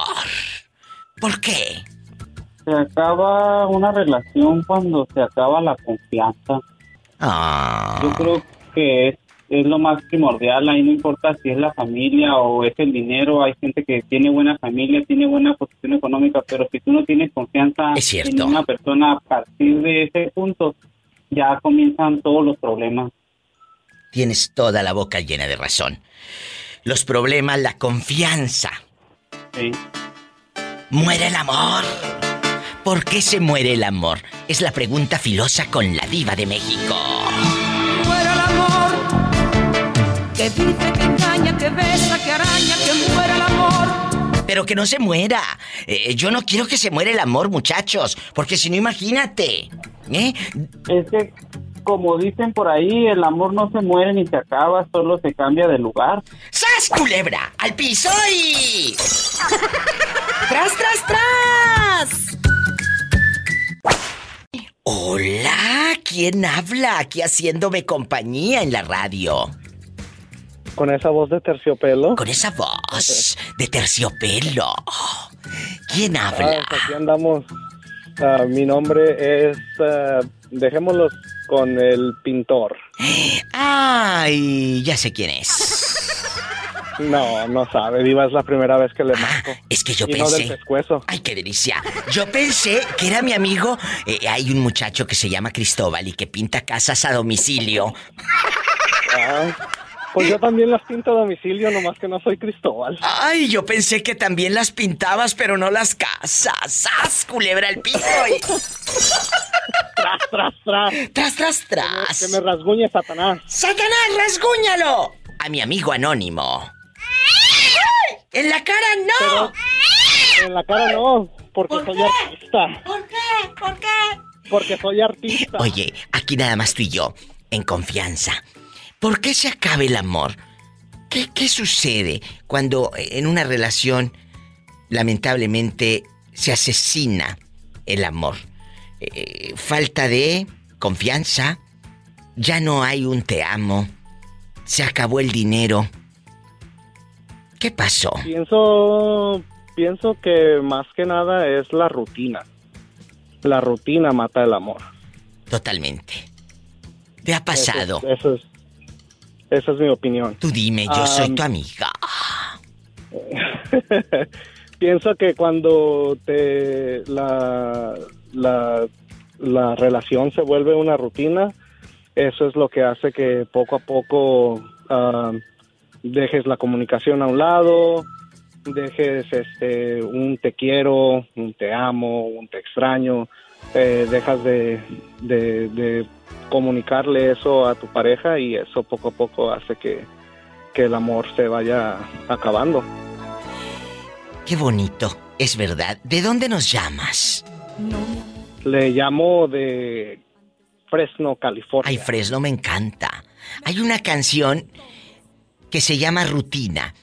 ¿Por qué? Se acaba una relación cuando se acaba la confianza. Ah. Yo creo que es, es lo más primordial. Ahí no importa si es la familia o es el dinero. Hay gente que tiene buena familia, tiene buena posición económica, pero si tú no tienes confianza en una persona a partir de ese punto, ya comienzan todos los problemas. Tienes toda la boca llena de razón. Los problemas, la confianza. Sí. Muere el amor. ¿Por qué se muere el amor? Es la pregunta filosa con la diva de México. muera el amor. Que dice, que engaña, que besa, que araña, que muera el amor. Pero que no se muera. Eh, yo no quiero que se muera el amor, muchachos. Porque si no, imagínate. ¿Eh? Es que como dicen por ahí, el amor no se muere ni se acaba, solo se cambia de lugar. ¡Sas, culebra! ¡Al piso y... ¡Tras, tras, tras! Hola, ¿quién habla aquí haciéndome compañía en la radio? Con esa voz de terciopelo. Con esa voz de terciopelo. ¿Quién habla? Ah, aquí andamos. Ah, mi nombre es. ah, dejémoslo con el pintor. Ay, ya sé quién es. No, no sabe, Diva, es la primera vez que le marco. Es que yo y no del pensé. pescuezo. Ay, qué delicia. Yo pensé que era mi amigo. Eh, hay un muchacho que se llama Cristóbal y que pinta casas a domicilio. Ah, pues yo también las pinto a domicilio, nomás que no soy Cristóbal. Ay, yo pensé que también las pintabas, pero no las casas. ¡Sas, culebra el piso! y- Tras, tras, tras. Tras, tras, tras. Que me rasguñe Satanás. ¡Satanás, rasguñalo! A mi amigo anónimo. ¡En la cara no! En la cara no, porque soy artista. ¿Por qué? ¿Por qué? Porque soy artista. Oye, aquí nada más tú y yo, en confianza. ¿Por qué se acaba el amor? ¿Qué, qué sucede cuando en una relación, lamentablemente, se asesina el amor? Eh, falta de confianza, ya no hay un te amo, se acabó el dinero. ¿Qué pasó? Pienso, pienso que más que nada es la rutina. La rutina mata el amor. Totalmente. ¿Te ha pasado? Eso, es- eso es, esa es mi opinión. Tú dime, yo soy Am, tu amiga. Pienso que cuando te la, la, la relación se vuelve una rutina, eso es lo que hace que poco a poco dejes la comunicación a un lado, dejes este un te quiero, un te amo, un te extraño, eh, dejas de, de, de comunicarle eso a tu pareja y eso poco a poco hace que, que el amor se vaya acabando. Qué bonito, es verdad. ¿De dónde nos llamas? Le llamo de Fresno, California. Ay, Fresno me encanta. Hay una canción que se llama Rutina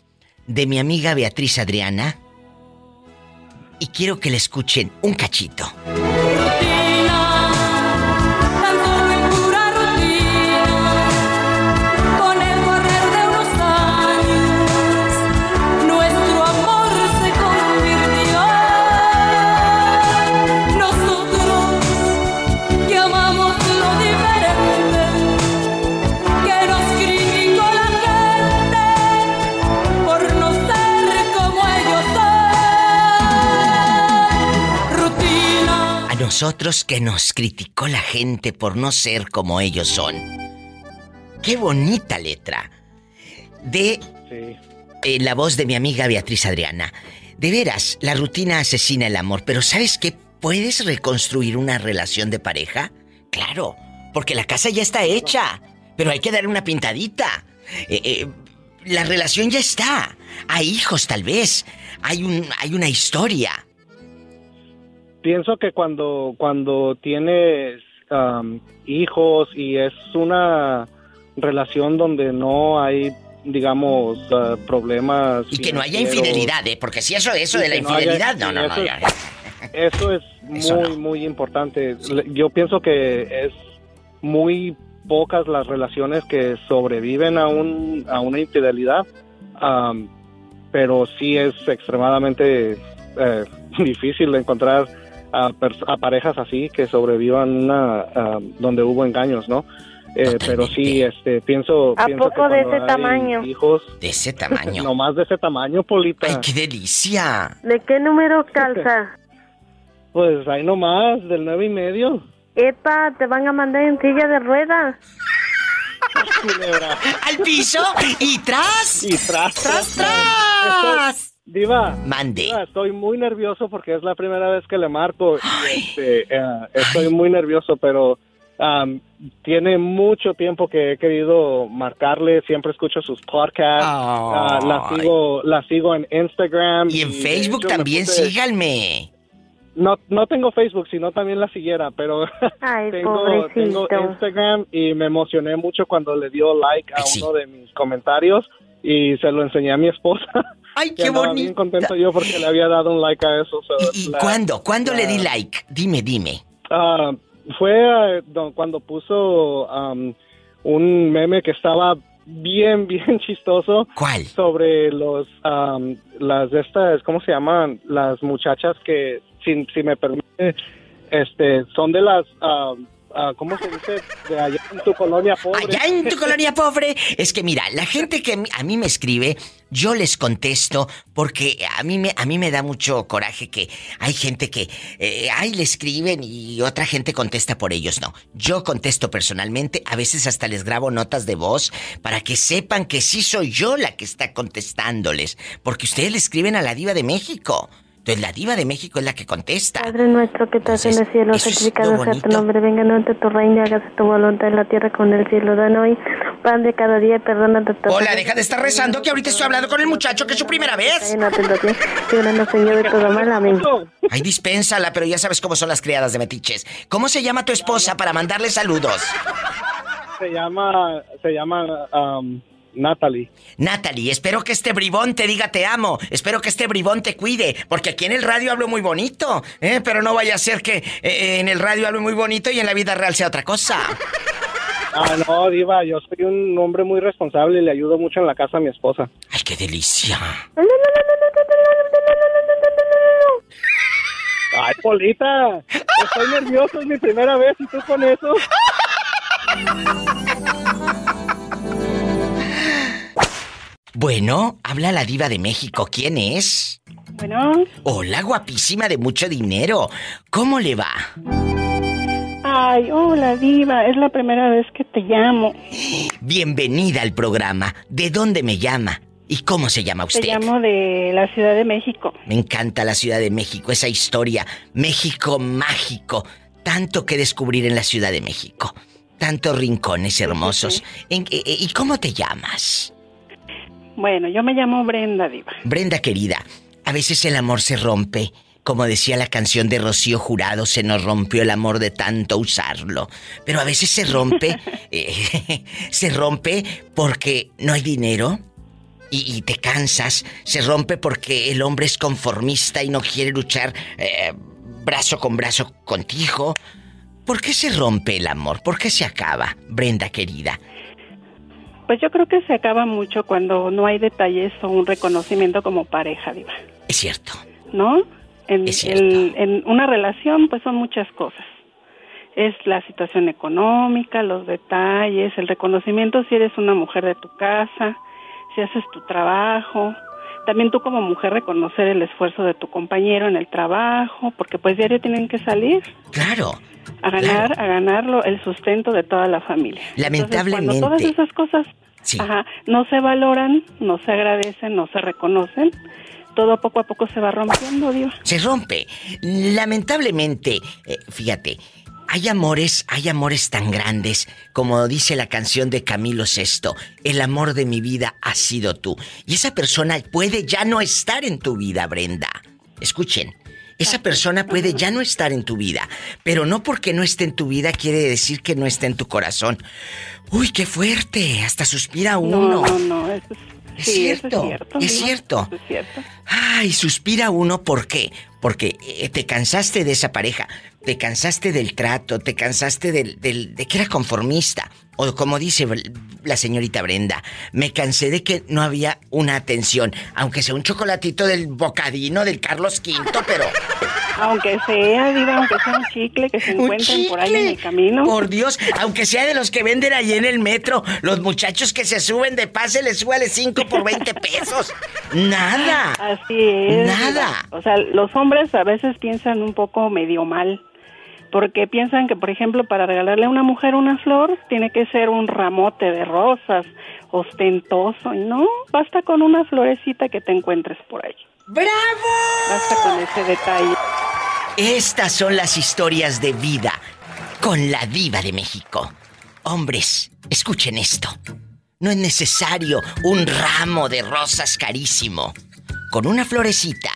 de mi amiga Beatriz Adriana y quiero que la escuchen un cachito. Nosotros que nos criticó la gente por no ser como ellos son. Qué bonita letra. De eh, la voz de mi amiga Beatriz Adriana. De veras, la rutina asesina el amor, pero ¿sabes qué? ¿Puedes reconstruir una relación de pareja? Claro, porque la casa ya está hecha, pero hay que darle una pintadita. Eh, eh, la relación ya está. Hay hijos tal vez. Hay, un, hay una historia. Pienso que cuando, cuando tienes am, hijos y es una relación donde no hay, digamos, ah, problemas. Y que no haya infidelidad, ¿eh? Porque si eso, eso de la no haya- infidelidad, no, no, no. eso- ya. Eso es Eso muy, muy importante. Yo pienso que es muy pocas las relaciones que sobreviven a, un, a una infidelidad, am, pero sí es extremadamente eh, difícil de encontrar a, a parejas así que sobrevivan una, donde hubo engaños, ¿no? Eh, pero sí, este, pienso, ¿A pienso que poco de cuando ese hay tamaño? Hijos, De ese tamaño. no más de ese tamaño, Polita. ¡Ay, qué delicia! ¿De qué número calza? Pues ahí nomás, del nueve y medio. Epa, te van a mandar en silla de ruedas. ¡Al piso! ¡Y tras! Y tras, tras, tras. Diva. Mande. Diva, estoy muy nervioso porque es la primera vez que le marco. y, este, eh, estoy muy nervioso, pero am, tiene mucho tiempo que he querido marcarle. Siempre escucho sus podcasts. Ah, la sigo, la sigo en Instagram. Y en Facebook hecho, también puse- síganme. no, no tengo Facebook, sino también la siguiera, pero Ay, tengo, tengo Instagram y me emocioné mucho cuando le dio like a uno de mis comentarios y se lo enseñé a mi esposa. ¡Ay, qué bonito! bien contento yo porque le había dado un like a eso. so, ¿Y la- cuándo? ¿Cuándo le di like? Dime, dime. Ah, fue do- cuando puso am, un meme que estaba bien, bien chistoso. ¿Cuál? Sobre los, am, las de estas, ¿cómo se llaman? Las muchachas que, si, si me permite, este, son de las, am, ah, ¿cómo se dice? Allá en tu colonia pobre. Allá en tu colonia pobre. Es que mira, la gente que a mí me escribe, yo les contesto porque a mí me, a mí me da mucho coraje que hay gente que, eh, le escriben y otra gente contesta por ellos. No, yo contesto personalmente, a veces hasta les grabo notas de voz para que sepan que sí soy yo la que está contestándoles, porque ustedes le escriben a la diva de México. Entonces la diva de México es la que contesta. Padre nuestro que estás en el cielo, santificado sea tu nombre, venga ante tu reino y hágase tu voluntad en la tierra como en el cielo. Dan hoy pan de cada día, perdona tu Hola, deja de estar rezando que ahorita estoy hablando con el muchacho que es su primera vez. Ay, dispénsala, pero ya sabes cómo son las criadas de metiches. ¿Cómo se llama tu esposa para mandarle saludos? Se llama, se llama am, Natalie. Natalie, espero que este bribón te diga te amo. Espero que este bribón te cuide. Porque aquí en el radio hablo muy bonito. ¿eh? Pero no vaya a ser que eh, en el radio hablo muy bonito y en la vida real sea otra cosa. Ah, no, diva, yo soy un hombre muy responsable y le ayudo mucho en la casa a mi esposa. Ay, qué delicia. Ay, Polita, estoy nervioso, es mi primera vez y tú con eso. Bueno, habla la diva de México. ¿Quién es? Bueno, Hola, guapísima de mucho dinero. ¿Cómo le va? ay, hola Diva, es la primera vez que te llamo. Bienvenida al programa. ¿De dónde me llama? ¿Y cómo se llama usted? Te llamo de la Ciudad de México. Me encanta la Ciudad de México, esa historia. México mágico. Tanto que descubrir en la Ciudad de México. Tantos rincones hermosos. En- e- e- ¿Y cómo te llamas? Bueno, yo me llamo Brenda Diva. Brenda querida, a veces el amor se rompe. Como decía la canción de Rocío Jurado, se nos rompió el amor de tanto usarlo. Pero a veces se rompe, eh, se rompe porque no hay dinero y, y te cansas. Se rompe porque el hombre es conformista y no quiere luchar eh, brazo con brazo contigo. ¿Por qué se rompe el amor? ¿Por qué se acaba, Brenda querida? Pues yo creo que se acaba mucho cuando no hay detalles o un reconocimiento como pareja, Diva. Es cierto. ¿No? En, Es cierto. el- en una relación, pues son muchas cosas. Es la situación económica, los detalles, el reconocimiento si eres una mujer de tu casa, si haces tu trabajo. También tú como mujer reconocer el esfuerzo de tu compañero en el trabajo, porque pues diario tienen que salir Claro. A ganar, a ganarlo el sustento de toda la familia. Entonces, Lamentablemente. cuando todas esas cosas ajá, no se valoran, no se agradecen, no se reconocen, todo poco a poco se va rompiendo, Dios. Se rompe. Lamentablemente, eh, fíjate, hay amores, hay amores tan grandes, como dice la canción de Camilo VI, el amor de mi vida ha sido tú. Y esa persona puede ya no estar en tu vida, Brenda. Escuchen, esa persona puede ya no estar en tu vida, pero no porque no esté en tu vida quiere decir que no esté en tu corazón. Uy, qué fuerte, hasta suspira uno. No, no, eso es, Es sí, cierto, es cierto. es cierto. eso es cierto. Ay, suspira uno, ¿por qué? Porque eh, te cansaste de esa pareja, te cansaste del trato, te cansaste del, del- de que era conformista. O como dice la señorita Brenda, me cansé de que no había una atención, aunque sea un chocolatito del bocadino del Carlos V, pero... Aunque sea, Diva, aunque sea un chicle que se encuentren por ahí en el camino. Por Dios, aunque sea de los que venden allí en el metro, los muchachos que se suben de pase, les súbale 5 por 20 pesos. Nada. Así es. Nada. O sea, los hombres a veces piensan un poco medio mal. Porque piensan que, por ejemplo, para regalarle a una mujer una flor, tiene que ser un ramote de rosas, ostentoso. Y no, basta con una florecita que te encuentres por ahí. ¡Bravo! Basta con ese detalle. Estas son las historias de vida con la diva de México. Hombres, escuchen esto. No es necesario un ramo de rosas carísimo. Con una florecita,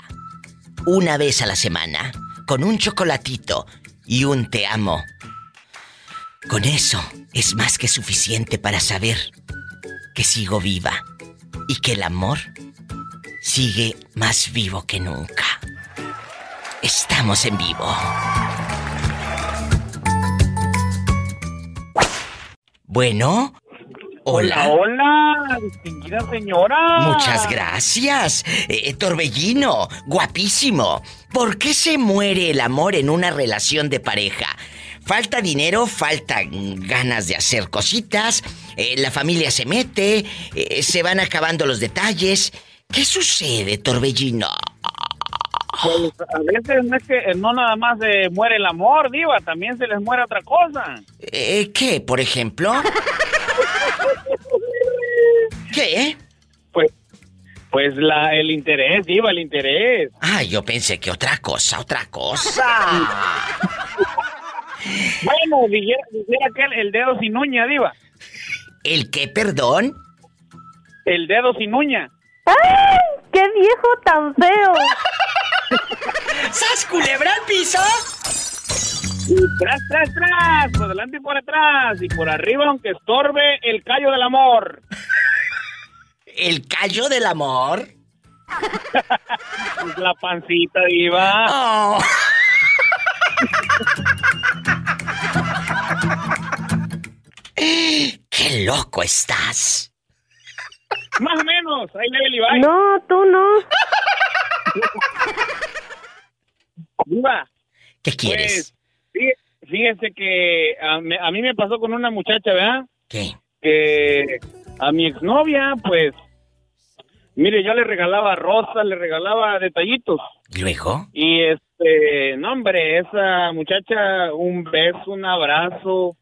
una vez a la semana, con un chocolatito y un te amo. Con eso es más que suficiente para saber que sigo viva y que el amor sigue más vivo que nunca. Estamos en vivo. Bueno. Hola. Hola, distinguida señora. Muchas gracias. Eh, Torbellino, guapísimo. ¿Por qué se muere el amor en una relación de pareja? Falta dinero, faltan ganas de hacer cositas, eh, la familia se mete, eh, se van acabando los detalles. ¿Qué sucede, Torbellino? Pues a veces no es que eh, no nada más se muere el amor, diva, también se les muere otra cosa. Eh, ¿Qué, por ejemplo? ¿Qué? Pues, pues la, el interés, diva, el interés. Ah, yo pensé que otra cosa, otra cosa. bueno, dijera, dijera que el, el dedo sin uña, diva. ¿El qué, perdón? El dedo sin uña. ¡Ay! ¡Qué viejo tan feo! ¡Sas culebra al piso! Y tras, tras, tras, por delante y por atrás, y por arriba, aunque estorbe, el callo del amor. ¿El callo del amor? la pancita, diva. Oh. ¡Qué loco estás! Más o menos, ahí level y bye. No, tú no. Diva. ¿Qué quieres? Pues, fí- fíjese que a, me- a mí me pasó con una muchacha, ¿verdad? ¿Qué? Que a mi exnovia, pues, mire, yo le regalaba rosas, le regalaba detallitos. ¿Luego? Y este, no, hombre, esa muchacha, un beso, un abrazo.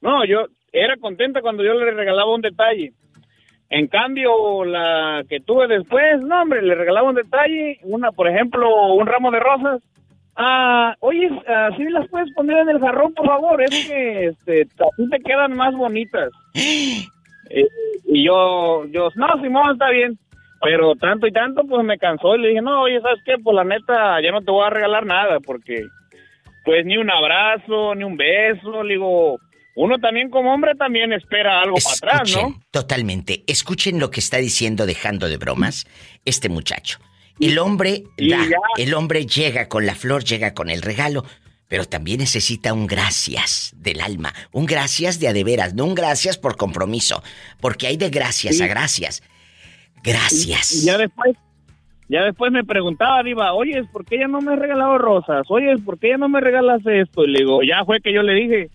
No, yo era contenta cuando yo le regalaba un detalle. En cambio, la que tuve después, no, hombre, le regalaba un detalle, una, por ejemplo, un ramo de rosas. Ah, oye, así las puedes poner en el jarrón, por favor, es que este, así te quedan más bonitas. Eh, y yo, yo, no, Simón, está bien. Pero tanto y tanto, pues me cansó y le dije, no, oye, ¿sabes qué? Pues la neta, ya no te voy a regalar nada porque, pues, ni un abrazo, ni un beso. Le digo, uno también como hombre también espera algo para atrás, ¿no? Totalmente. Escuchen lo que está diciendo, dejando de bromas, este muchacho. El hombre da, el hombre llega con la flor, llega con el regalo, pero también necesita un gracias del alma, un gracias de a de veras, no un gracias por compromiso, porque hay de gracias Sí. a gracias. Gracias. Y ya después, ya después me preguntaba, Diva, oye, ¿por qué ya no me has regalado rosas? Oye, ¿por qué ya no me regalas esto? Y le digo, ya fue que yo le dije.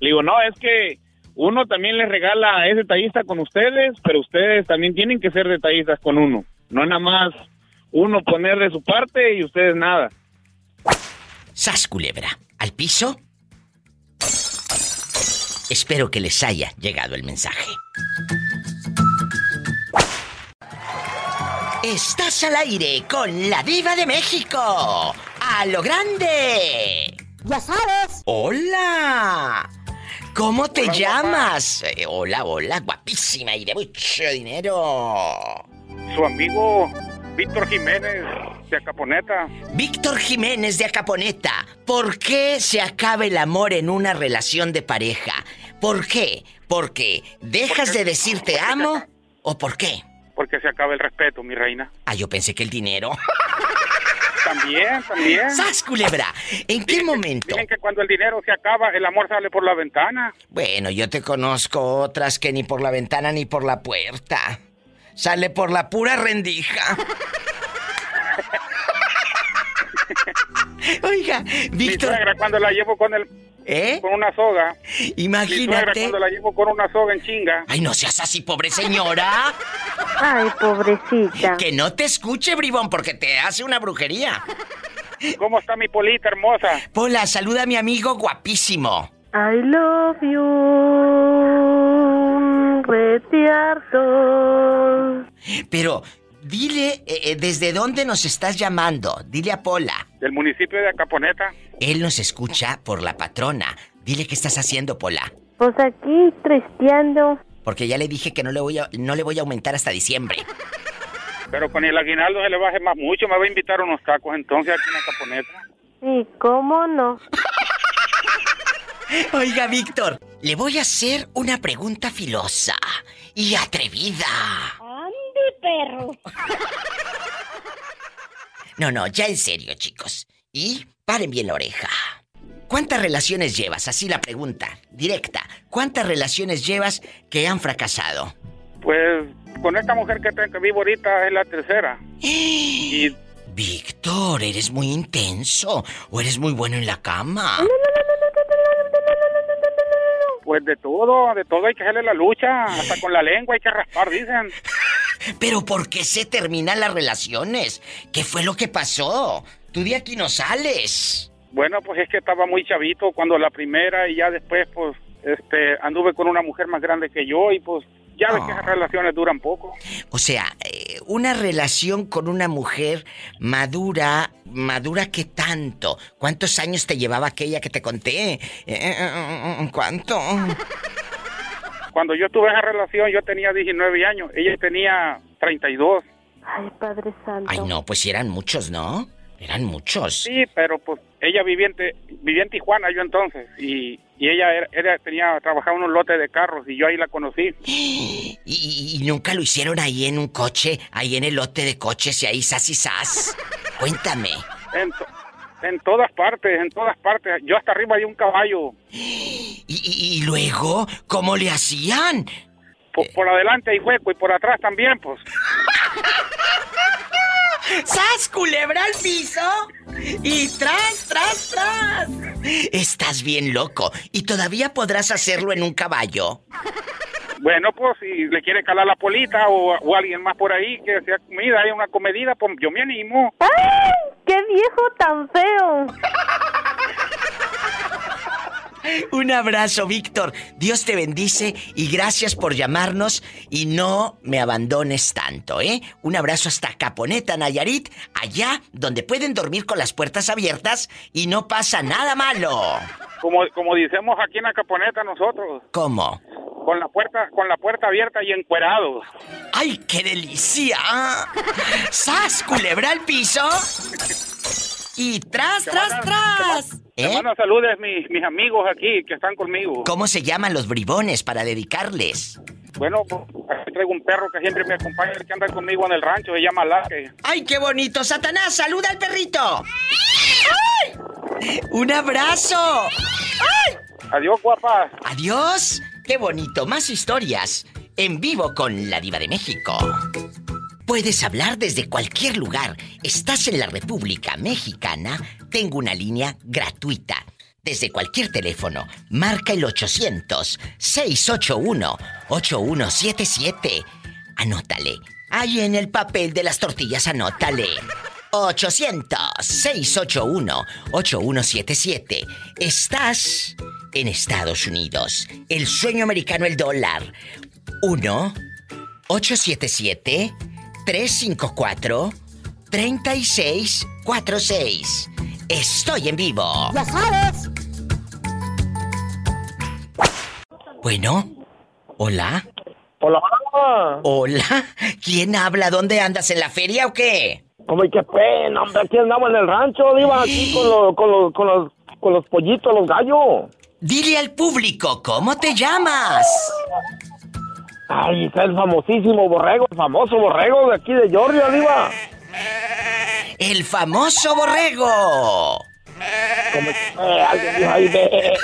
Le digo, no, es que uno también le regala, es detallista con ustedes, pero ustedes también tienen que ser detallistas con uno. No nada más uno poner de su parte y ustedes nada. Sas culebra, al piso. Espero que les haya llegado el mensaje. Estás al aire con la diva de México. A lo grande. Ya sabes. Hola. ¿Cómo te llamas? Eh, hola, hola, guapísima y de mucho dinero. Su amigo Víctor Jiménez de Acaponeta. Víctor Jiménez de Acaponeta, ¿por qué se acaba el amor en una relación de pareja? ¿Por qué? ¿Porque dejas de decir te amo o por qué? Porque se acaba el respeto, mi reina. Ah, yo pensé que el dinero. También, también. ¡Sas, culebra! ¿En qué momento? Dicen que cuando el dinero se acaba, el amor sale por la ventana. Bueno, yo te conozco otras que ni por la ventana ni por la puerta. Sale por la pura rendija. Oiga, Mi Víctor. suegra cuando la llevo con el... ¿Eh? Con una soga. Mi suegra Imagínate. cuando la llevo con una soga en chinga. Ay, no seas así, pobre señora. Ay, pobrecita. Que no te escuche, bribón, porque te hace una brujería. ¿Cómo está mi polita hermosa? Pola, saluda a mi amigo guapísimo. I love you, retiarto. Pero dile eh, eh, desde dónde nos estás llamando. Dile a Pola. Del municipio de Acaponeta. Él nos escucha por la patrona. Dile qué estás haciendo, Pola. Pues aquí, tristeando. Porque ya le dije que no le voy a, no le voy a aumentar hasta diciembre. Pero con el aguinaldo se le baje más mucho. Me va a invitar unos tacos entonces aquí en Acaponeta. Sí, ¿cómo no? Oiga, Víctor, le voy a hacer una pregunta filosa y atrevida. ¡Ande, perro! No, no, ya en serio, chicos. Y paren bien la oreja. ¿Cuántas relaciones llevas? Así la pregunta, directa. ¿Cuántas relaciones llevas que han fracasado? Pues con esta mujer que, te- que vivo ahorita es la tercera. Y Víctor, eres muy intenso o eres muy bueno en la cama. Pues de todo, de todo hay que hacerle la lucha. Hasta con la lengua hay que raspar, dicen. Pero ¿por qué se terminan las relaciones? ¿Qué fue lo que pasó? Tú de aquí no sales. Bueno, pues es que estaba muy chavito cuando la primera y ya después pues este anduve con una mujer más grande que yo y pues ya ves que esas relaciones duran poco. O sea, eh, una relación con una mujer madura, madura que tanto. ¿Cuántos años te llevaba aquella que te conté? Eh, eh, ¿Cuánto? Cuando yo tuve esa relación yo tenía 19 años, ella tenía 32. Ay, Padre Santo. Ay, no, pues eran muchos, ¿no? Eran muchos. Sí, pero pues ella vivía en, vivía en Tijuana yo entonces y, y ella era, era- tenía trabajaba en un lote de carros y yo ahí la conocí. ¿Y, y- y nunca lo hicieron ahí en un coche, ahí en el lote de coches y ahí sas y sas? Cuéntame. En, to- en todas partes, en todas partes. Yo hasta arriba de un caballo. ¿Y, y- y luego cómo le hacían? Por, por adelante hay hueco y por atrás también, pues. ¡Sas, culebra al piso! Y tras, tras, tras. Estás bien loco. ¿Y todavía podrás hacerlo en un caballo? Bueno, pues si le quiere calar la polita o, o alguien más por ahí que sea comida, hay una comedida, pues yo me animo. ¡Ay! ¡Qué viejo tan feo! Un abrazo, Víctor. Dios te bendice y gracias por llamarnos y no me abandones tanto, ¿eh? Un abrazo hasta Caponeta, Nayarit, allá donde pueden dormir con las puertas abiertas y no pasa nada malo. Como, como decimos aquí en la caponeta nosotros, ¿Cómo? con la puerta, con la puerta abierta y encuerados. ¡Ay, qué delicia! ¡Sas, culebra al piso! Y tras, tras, tras. Te ¿Eh? mando saludos mis, mis amigos aquí que están conmigo. ¿Cómo se llaman los bribones para dedicarles? Bueno, pues, aquí traigo un perro que siempre me acompaña, que anda conmigo en el rancho, se llama Laque. ¡Ay, qué bonito! ¡Satanás, saluda al perrito! ¡Ay! ¡Un abrazo! ¡Ay! Adiós, guapa. ¡Adiós! ¡Qué bonito! Más historias en vivo con la Diva de México. Puedes hablar desde cualquier lugar. Estás en la República Mexicana. Tengo una línea gratuita. Desde cualquier teléfono. Marca el 800-681-8177. Anótale. Ahí en el papel de las tortillas, anótale. 800-681-8177. Estás en Estados Unidos. El sueño americano, el dólar. 1-877-354-3646. Estoy en vivo. ¡Ya sabes! Bueno. Hola. Hola. Hola. ¿Quién habla? ¿Dónde andas? ¿En la feria o qué? Hombre, qué pena, hombre. Aquí andamos en el rancho, Diva, aquí con, los con, los con, los con los pollitos, los gallos. Dile al público, ¿cómo te llamas? Ay, está el famosísimo borrego, el famoso borrego de aquí de Georgia, Diva. El famoso borrego. Como eh.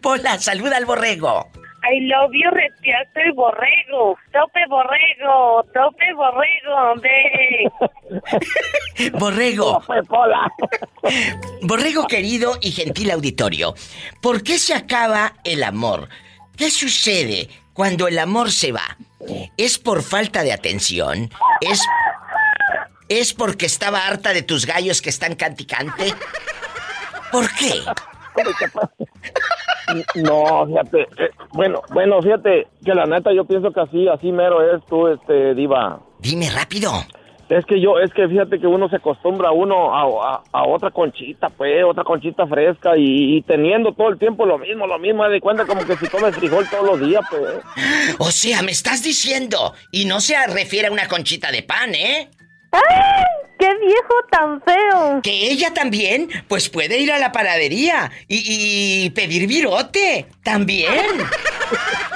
Pola, saluda al borrego. I love you, respiraste el borrego. Tope borrego, tope borrego, ve. Borrego. Borrego querido y gentil auditorio, ¿por qué se acaba el amor? ¿Qué sucede cuando el amor se va? ¿Es por falta de atención? ¿Es es porque estaba harta de tus gallos que están canticante? ¿Por qué? No, fíjate, eh, bueno, bueno, fíjate que la neta yo pienso que así, así mero es tú, este, diva. Dime rápido. Es que yo, es que fíjate que uno se acostumbra uno a, a- a otra conchita, pues, otra conchita fresca y, y teniendo todo el tiempo lo mismo, lo mismo, de cuenta como que si comes frijol todos los días, pues. O sea, me estás diciendo, y no se refiere a una conchita de pan, ¿eh? ¡Ay! ¡Qué qué viejo tan feo! Que ella también, pues puede ir a la panadería y, y pedir virote. También.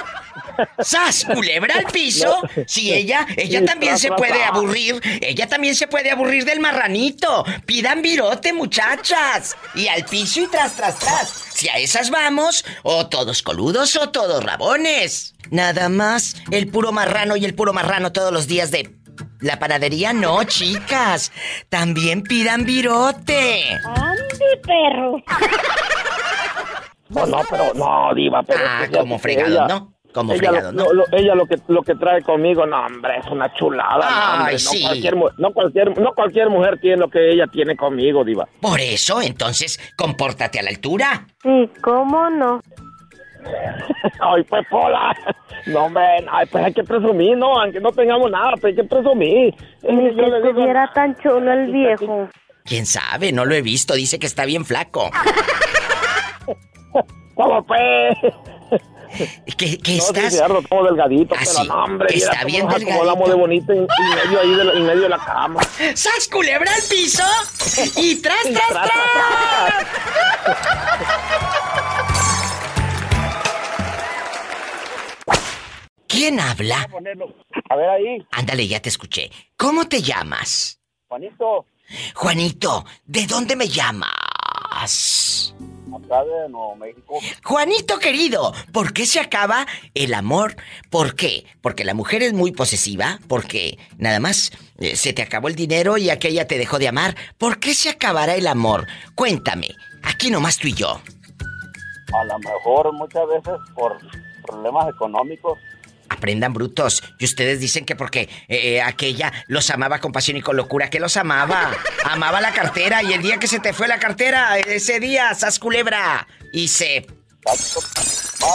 ¡Sas! Culebra al piso. No. Si ella, ella Sí, también se puede aburrir. Ella también se puede aburrir del marranito. Pidan virote, muchachas. Y al piso y tras, tras, tras. Si a esas vamos, o todos coludos o todos rabones. Nada más el puro marrano y el puro marrano todos los días de la panadería, no, chicas. También pidan virote. ¡Ande, perro! No, no, pero no, diva, pero Ah, es que como ella- fregado, ¿no? Como ella fregado, lo, ¿no? lo- ella lo que lo que trae conmigo, no, hombre, es una chulada, no, Ay, no sí. cualquier no cualquier no cualquier mujer tiene lo que ella tiene conmigo, diva. Por eso, entonces, compórtate a la altura. Sí, ¿cómo no? Ay, pues Pola. No, hombre, ay, pues hay que presumir, no, aunque no tengamos nada, pues hay que presumir. Es Ni que yo que digo, estuviera tan chulo el viejo. ¿Quién sabe? No lo he visto. Dice que está bien flaco. ¿cómo pues? ¿Qué, qué No, sí, estás? cierto, como delgadito, Ah, pero sí, no, hombre, está mira bien nos delgadito. de bonito en, en medio ahí de la, en medio de la cama. ¡Sas culebra al piso! ¡Y tras, tras, Tras, tras! ¿Quién habla? A ver ahí, Ándale, ya te escuché. ¿Cómo te llamas? Juanito, Juanito, ¿de dónde me llamas? México. Juanito querido, ¿por qué se acaba el amor? ¿Por qué? Porque la mujer es muy posesiva, porque nada más eh, se te acabó el dinero y aquella te dejó de amar. ¿Por qué se acabará el amor? Cuéntame, aquí nomás tú y yo. A lo mejor muchas veces por problemas económicos. Aprendan brutos. Y ustedes dicen que porque eh, eh, aquella los amaba con pasión y con locura. que los amaba? Amaba la cartera y el día que se te fue la cartera, ese día, sas culebra. Y se... No,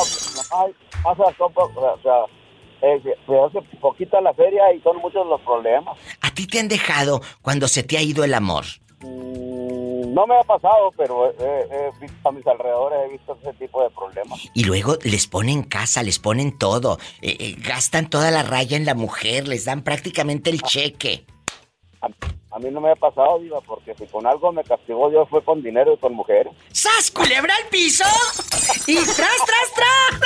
nomás pasa, compa, o sea, se- se hace poquita la feria y son muchos los problemas. ¿A ti te han dejado cuando se te ha ido el amor? Mm, no me ha pasado, pero eh, eh, he visto a mis alrededores, he visto ese tipo de problemas. Y luego les ponen casa, les ponen todo. eh, eh, gastan toda la raya en la mujer, les dan prácticamente el cheque. A mí no me ha pasado, Diva, porque si con algo me castigó Dios fue con dinero y con mujeres. ¡Sas, culebra al piso! ¡Y tras, tras, tras!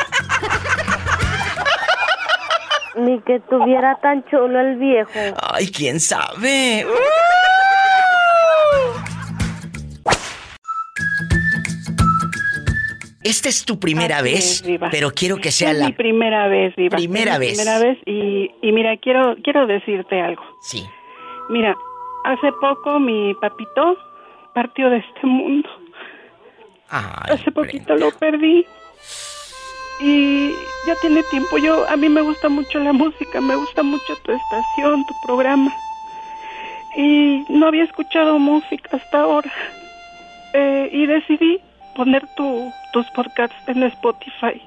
Ni que estuviera tan chulo el viejo. Ay, quién sabe. Esta es tu primera Así vez, es, pero quiero que sea Es la mi primera vez, Diva. Primera Es mi vez. Primera vez y, y mira, quiero, quiero decirte algo. Sí. Mira, hace poco mi papito partió de este mundo. hace poquito lo perdí. Y ya tiene tiempo. Yo, a mí me gusta mucho la música, me gusta mucho tu estación, tu programa. Y no había escuchado música hasta ahora. Eh, y decidí poner tu, tus podcasts en Spotify.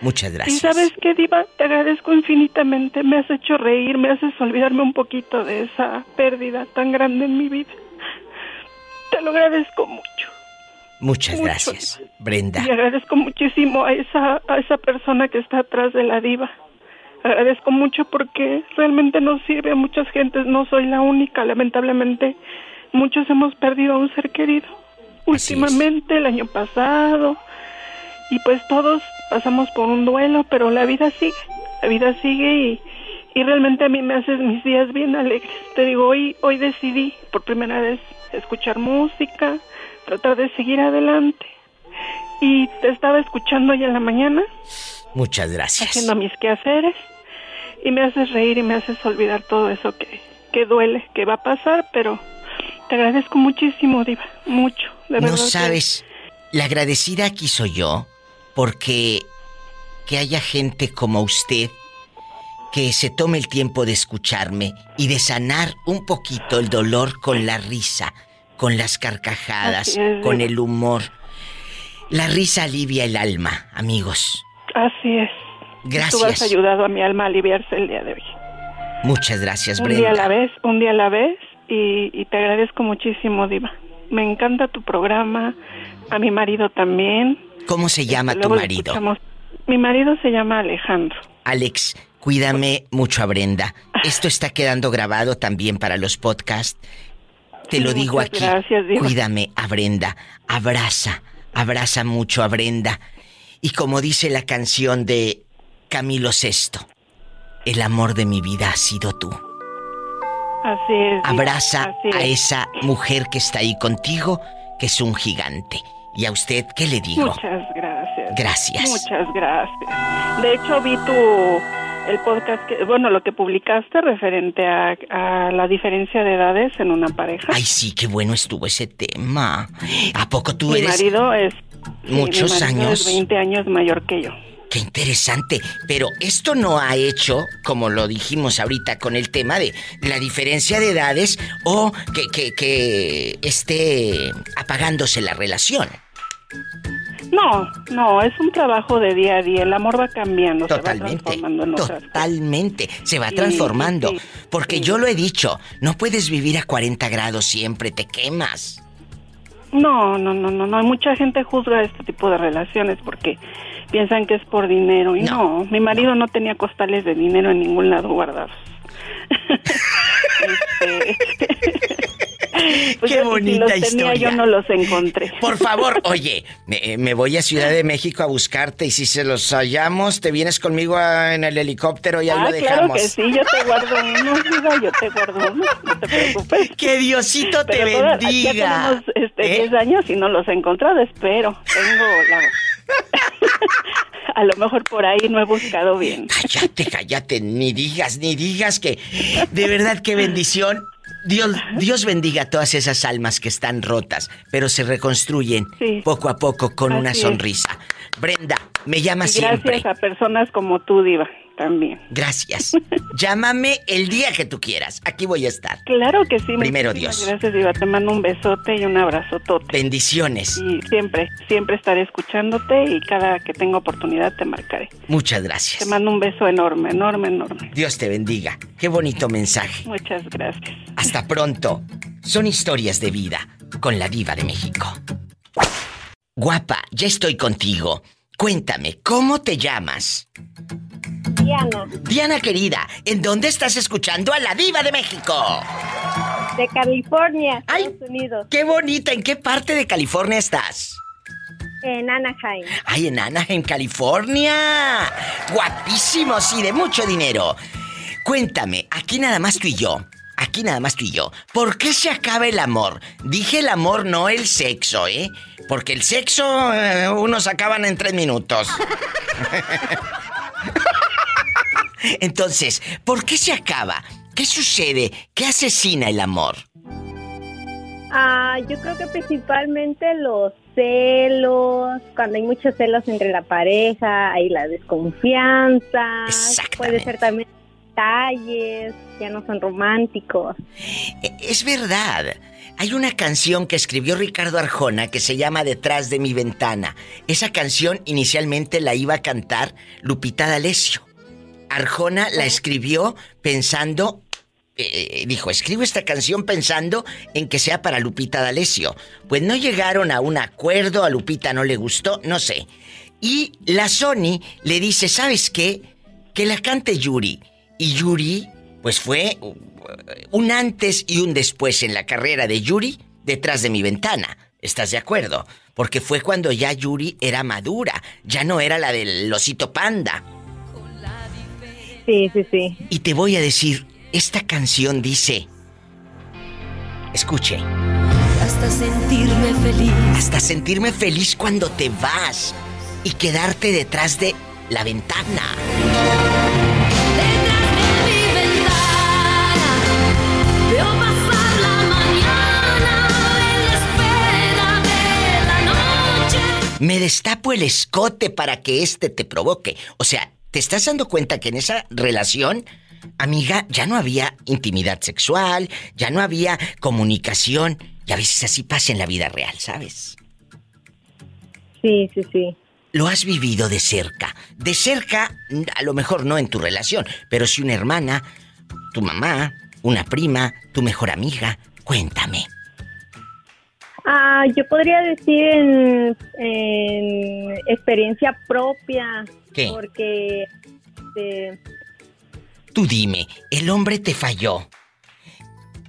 Muchas Y gracias. sabes qué, Diva, te agradezco infinitamente. Me has hecho reír, me haces olvidarme un poquito de esa pérdida tan grande en mi vida. Te lo agradezco mucho. Muchas mucho. gracias, Brenda. Y agradezco muchísimo a esa, a esa persona que está atrás de la diva. Agradezco mucho porque realmente nos sirve a muchas gentes. No soy la única, lamentablemente. Muchos hemos perdido a un ser querido. Últimamente, el año pasado. Y pues todos pasamos por un duelo, pero la vida sigue. La vida sigue y, y realmente a mí me haces mis días bien alegres. Te digo, hoy, hoy decidí por primera vez escuchar música, tratar de seguir adelante. Y te estaba escuchando hoy en la mañana, Muchas gracias. haciendo mis quehaceres, y me haces reír y me haces olvidar todo eso que, que duele, que va a pasar, pero te agradezco muchísimo, Diva, mucho, de verdad. No sabes, la agradecida aquí soy yo porque que haya gente como usted que se tome el tiempo de escucharme y de sanar un poquito el dolor con la risa, con las carcajadas, es, con el humor. La risa alivia el alma, amigos. Así es. Tú has Gracias. ayudado a mi alma a aliviarse el día de hoy. Muchas gracias, Un día a Brenda. la vez, un día a la vez, y, y te agradezco muchísimo, Diva. Me encanta tu programa, a mi marido también. ¿Cómo se llama tu marido? Mi marido se llama Alejandro. Alex, cuídame mucho a Brenda. Esto está quedando grabado también para los podcasts. Te lo digo aquí. gracias, Diva. Cuídame a Brenda. Abraza, abraza mucho a Brenda. Y como dice la canción de Camilo VI, el amor de mi vida ha sido tú. Así es. Abraza así a es. esa mujer que está ahí contigo, que es un gigante. ¿Y a usted qué le digo? Muchas gracias. Gracias. Muchas gracias. De hecho, vi tu el podcast que, bueno, lo que publicaste referente a, a la diferencia de edades en una pareja. Ay, sí, qué bueno estuvo ese tema. ¿A poco tú mi eres marido es sí, muchos mi marido años? es 20 años mayor que yo. Qué interesante. Pero esto no ha hecho, como lo dijimos ahorita con el tema de la diferencia de edades o que, que, que esté apagándose la relación. No, no, es un trabajo de día a día. El amor va cambiando, se va Totalmente. transformando en Totalmente. Se va Sí, transformando. sí, Porque yo lo he dicho, no puedes vivir a 40 grados siempre, te quemas. No, no, no, no, no. Mucha gente juzga este tipo de relaciones porque piensan que es por dinero. Y no, mi marido no. tenía costales de dinero en ningún lado guardados. Este, pues Qué yo, si bonita tenía, historia. yo no los encontré. Por favor, oye, me, me voy a Ciudad de México a buscarte y si se los hallamos, te vienes conmigo a- en el helicóptero y ahí ah, lo claro dejamos. que sí, yo te guardo uno, diva, yo te guardo uno, no te preocupes. Que Diosito te Pero bendiga. Ya tenemos este, ¿Eh? 10 años y no los he encontrado, espero. Tengo la... A lo mejor por ahí no he buscado bien. Cállate, cállate, ni digas, ni digas que de verdad qué bendición. Dios, Dios bendiga a todas esas almas que están rotas, pero se reconstruyen Sí. poco a poco con una es. sonrisa. Brenda, me llama Y siempre. gracias a personas como tú, Diva, también. Gracias. Llámame el día que tú quieras. Aquí voy a estar. Claro que sí. Primero Dios. Gracias, Diva. Te mando un besote y un abrazotote. Bendiciones. Y siempre, siempre estaré escuchándote y cada que tenga oportunidad te marcaré. Muchas Te gracias. mando un beso enorme, enorme, enorme. Dios te bendiga. Qué bonito mensaje. Muchas gracias. Hasta pronto. Son historias de vida con la diva de México. Guapa, ya estoy contigo. Cuéntame, ¿cómo te llamas? Diana, Diana querida, ¿en dónde estás escuchando a la diva de México? de California, Estados Unidos, Qué bonita, ¿en qué parte de California estás? en Anaheim. Ay, en Anaheim, California. Guapísimos y de mucho dinero. Cuéntame, aquí nada más tú y yo. Aquí nada más tú y yo. ¿Por qué se acaba el amor? Dije el amor, no el sexo, ¿eh? Porque el sexo eh, unos acaban en tres minutos. Entonces, ¿por qué se acaba? ¿Qué sucede? ¿Qué asesina el amor? Ah, yo creo que principalmente los celos, cuando hay muchos celos entre la pareja, hay la desconfianza, puede ser también detalles, ya no son románticos. E- Es verdad. Hay una canción que escribió Ricardo Arjona que se llama Detrás de mi ventana. Esa canción inicialmente la iba a cantar Lupita D'Alessio. Arjona la escribió pensando, eh, dijo, escribo esta canción pensando en que sea para Lupita D'Alessio. Pues no llegaron a un acuerdo, a Lupita no le gustó, no sé. Y la Sony le dice, ¿sabes qué? Que la cante Yuri. Y Yuri, pues fue uh, un antes y un después en la carrera de Yuri detrás de mi ventana. ¿Estás de acuerdo? Porque fue cuando ya Yuri era madura, ya no era la del osito panda. Sí, sí, sí. Y te voy a decir, esta canción dice, escuche, Hasta sentirme feliz. hasta sentirme feliz cuando te vas y quedarte detrás de la ventana. Veo pasar la mañana en la espera de la noche. Me destapo el escote para que este te provoque. O sea, ¿te estás dando cuenta que en esa relación, amiga, ya no había intimidad sexual, ya no había comunicación? Y a veces así pasa en la vida real, ¿sabes? Sí, sí, sí. Lo has vivido de cerca. De cerca, a lo mejor no en tu relación, pero si una hermana, tu mamá, una prima, tu mejor amiga, cuéntame. Ah, yo podría decir en, en experiencia propia. ¿Qué? Porque este, Tú dime, el hombre te falló.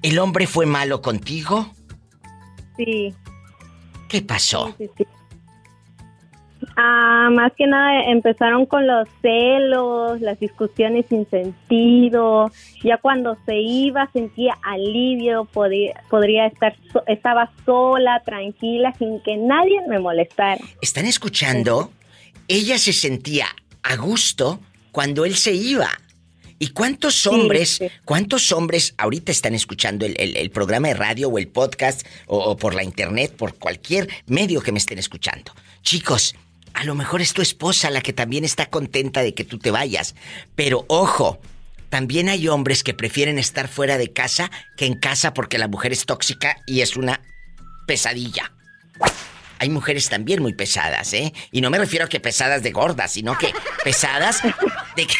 ¿El hombre fue malo contigo? Sí. ¿Qué pasó? Sí, sí. Ah, más que nada empezaron con los celos, las discusiones sin sentido. Ya cuando se iba sentía alivio, podía, podría estar, so- estaba sola, tranquila, sin que nadie me molestara. ¿Están escuchando? Ella se sentía a gusto cuando él se iba. ¿Y cuántos hombres, cuántos hombres ahorita están escuchando el, el- el programa de radio o el podcast o, o por la internet, por cualquier medio que me estén escuchando? Chicos, a lo mejor es tu esposa la que también está contenta de que tú te vayas. Pero ojo, también hay hombres que prefieren estar fuera de casa que en casa porque la mujer es tóxica y es una pesadilla. Hay mujeres también muy pesadas, ¿eh? Y no me refiero a que pesadas de gordas, sino que pesadas de que,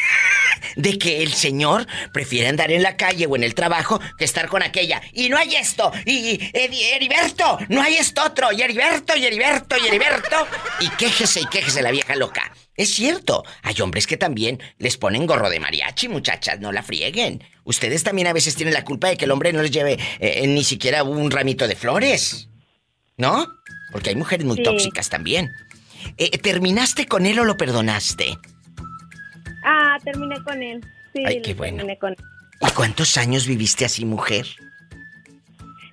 de que el señor prefiere andar en la calle o en el trabajo que estar con aquella. Y no hay esto, y Edi- Heriberto, no hay esto otro, y Heriberto, y Heriberto, y Heriberto. Y quéjese y quéjese la vieja loca. Es cierto, hay hombres que también les ponen gorro de mariachi, muchachas, no la frieguen. Ustedes también a veces tienen la culpa de que el hombre no les lleve eh, ni siquiera un ramito de flores. ¿No? Porque hay mujeres muy Sí. tóxicas también. Eh, ¿Terminaste con él o lo perdonaste? Ah, terminé con él. Sí, Ay, qué bueno. terminé con él. ¿Y cuántos años viviste así, mujer?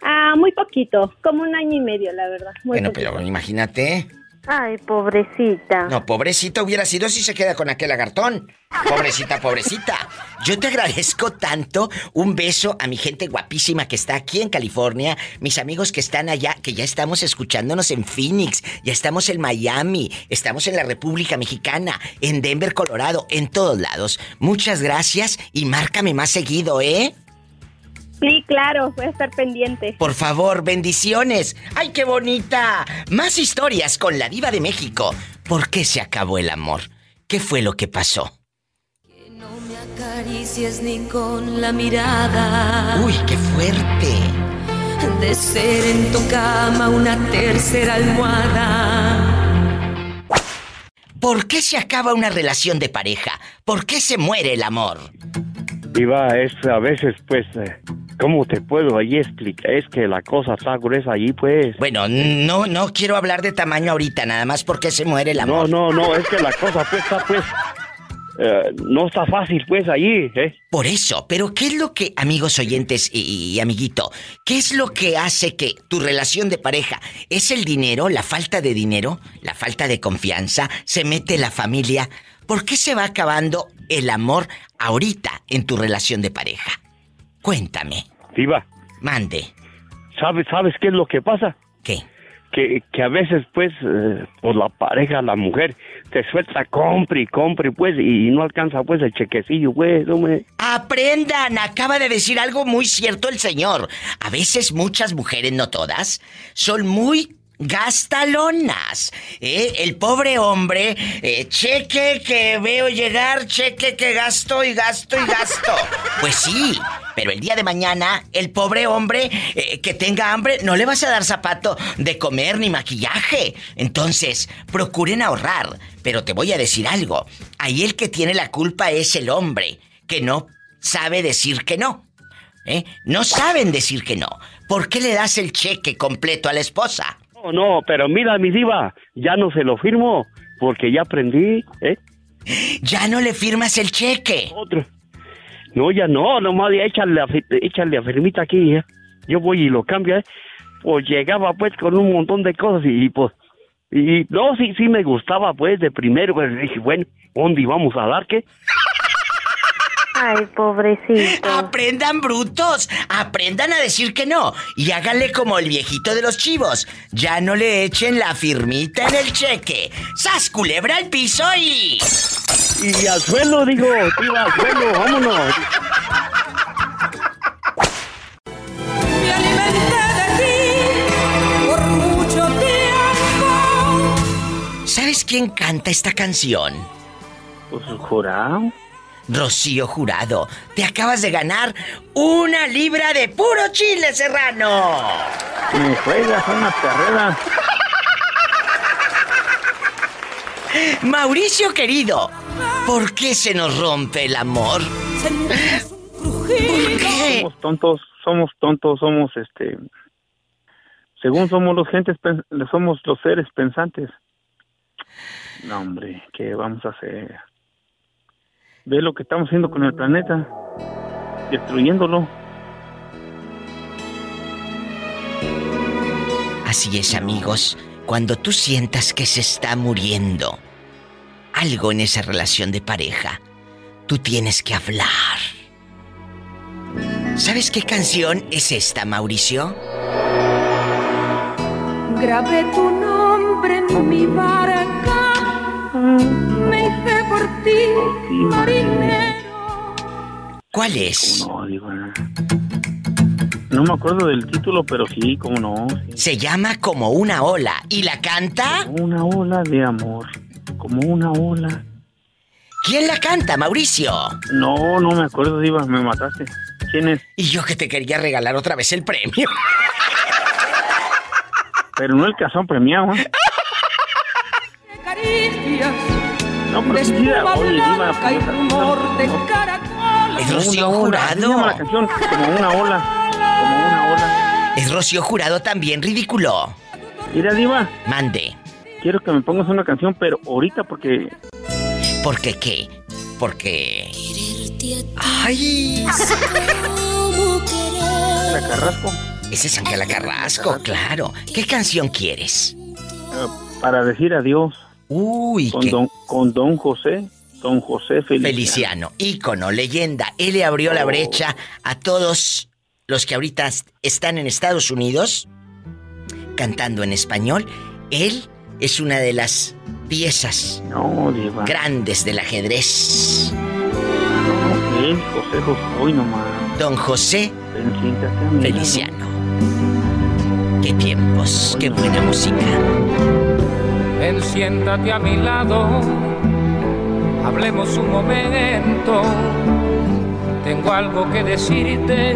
Ah, muy poquito, como un año y medio, la verdad. Muy bueno, poquito. pero imagínate. Ay, pobrecita. No, pobrecita hubiera sido si se queda con aquel lagartón. Pobrecita, pobrecita. Yo te agradezco tanto. Un beso a mi gente guapísima que está aquí en California, mis amigos que están allá, que ya estamos escuchándonos en Phoenix, ya estamos en Miami, estamos en la República Mexicana, en Denver, Colorado, en todos lados. Muchas gracias y márcame más seguido, ¿eh? Sí, claro, voy a estar pendiente. Por favor, bendiciones. ¡Ay, qué bonita! Más historias con la diva de México. ¿Por qué se acabó el amor? ¿Qué fue lo que pasó? Caricias ni con la mirada. Uy, qué fuerte. De ser en tu cama una tercera almohada. ¿Por qué se acaba una relación de pareja? ¿Por qué se muere el amor? Iba, es a veces, pues, eh, ¿cómo te puedo ahí explicar? Es que la cosa está gruesa allí, pues. Bueno, no, no quiero hablar de tamaño ahorita, nada más porque se muere el amor. No, no, no, es que la cosa, pues, está, pues, eh, no está fácil, pues, allí, ¿eh? Por eso, pero ¿qué es lo que, amigos oyentes y, y amiguito, qué es lo que hace que tu relación de pareja es el dinero, la falta de dinero, la falta de confianza, se mete la familia? ¿Por qué se va acabando el amor ahorita en tu relación de pareja? Cuéntame. Diva. Mande. ¿Sabes, sabes qué es lo que pasa? ¿Qué? Que, que a veces, pues, eh, por la pareja, la mujer, te suelta, compre y compre, pues, y no alcanza, pues, el chequecillo, pues, hombre. Aprendan, acaba de decir algo muy cierto el señor. A veces muchas mujeres, no todas, son muy gastalonas. ¿eh? El pobre hombre, eh, cheque que veo llegar, cheque que gasto y gasto y gasto. Pues sí, pero el día de mañana, el pobre hombre eh, que tenga hambre, no le vas a dar zapato de comer ni maquillaje. Entonces, procuren ahorrar. Pero te voy a decir algo. Ahí el que tiene la culpa es el hombre, que no sabe decir que no. ¿Eh? No saben decir que no. ¿Por qué le das el cheque completo a la esposa? No, no, pero mira, mi diva, ya no se lo firmo, porque ya aprendí, ¿eh? Ya no le firmas el cheque. Otro. No, ya no, nomás ya échale a, échale a firmita aquí, ¿eh? Yo voy y lo cambio, ¿eh? Pues llegaba, pues, con un montón de cosas y, pues... Y no, sí, sí me gustaba, pues, de primero, pues, dije, bueno, ¿dónde íbamos a dar qué? Ay, pobrecito. Aprendan brutos, aprendan a decir que no y háganle como el viejito de los chivos. Ya no le echen la firmita en el cheque. ¡Sas culebra al piso y... Y al suelo, digo, diva, al suelo, vámonos. Me alimenté de ti por mucho tiempo. ¿Sabes quién canta esta canción? Pues jurado. Rocío Jurado, te acabas de ganar una libra de puro chile serrano. Me juegas una perrera. Mauricio querido, ¿por qué se nos rompe el amor? ¿Por qué? Somos tontos, somos tontos, somos este según somos los gentes somos los seres pensantes. No, hombre, ¿qué vamos a hacer? Ve lo que estamos haciendo con el planeta, destruyéndolo. Así es, amigos. Cuando tú sientas que se está muriendo algo en esa relación de pareja, tú tienes que hablar. ¿Sabes qué canción es esta, Mauricio? Grabé tu nombre en mi marinero. ¿Cuál es? No, digo, no. Me acuerdo del título, pero sí, cómo no. Se llama Como una ola. ¿Y la canta? Una ola de amor, como una ola. ¿Quién la canta, Mauricio? No, no me acuerdo, Diva, me mataste. ¿Quién es? Y yo que te quería regalar otra vez el premio. Pero no el cazón premiado, ¿eh? No, pero de espuma oye, Diva, blanca y rumor de caracol. Es Rocío la Jurado. canción, como una ola, como una ola. Es Rocío Jurado también, ridículo. Mira, Diva, Mande. quiero que me pongas una canción, pero ahorita porque... ¿Por qué qué? Porque... ¡Ay! La Carrasco, Ese es Ángela Carrasco, claro. ¿Qué canción quieres? para decir adiós. Uy, con qué- don, con don José, don José Feliciano. Feliciano, ícono, leyenda. Él le abrió la brecha a todos los que ahorita est- están en Estados Unidos cantando en español. Él es una de las piezas No, grandes del ajedrez. No, él, José José, hoy nomás. Don José. Feliciano. Qué tiempos, qué buena música. Ven, siéntate a mi lado, hablemos un momento. Tengo algo que decirte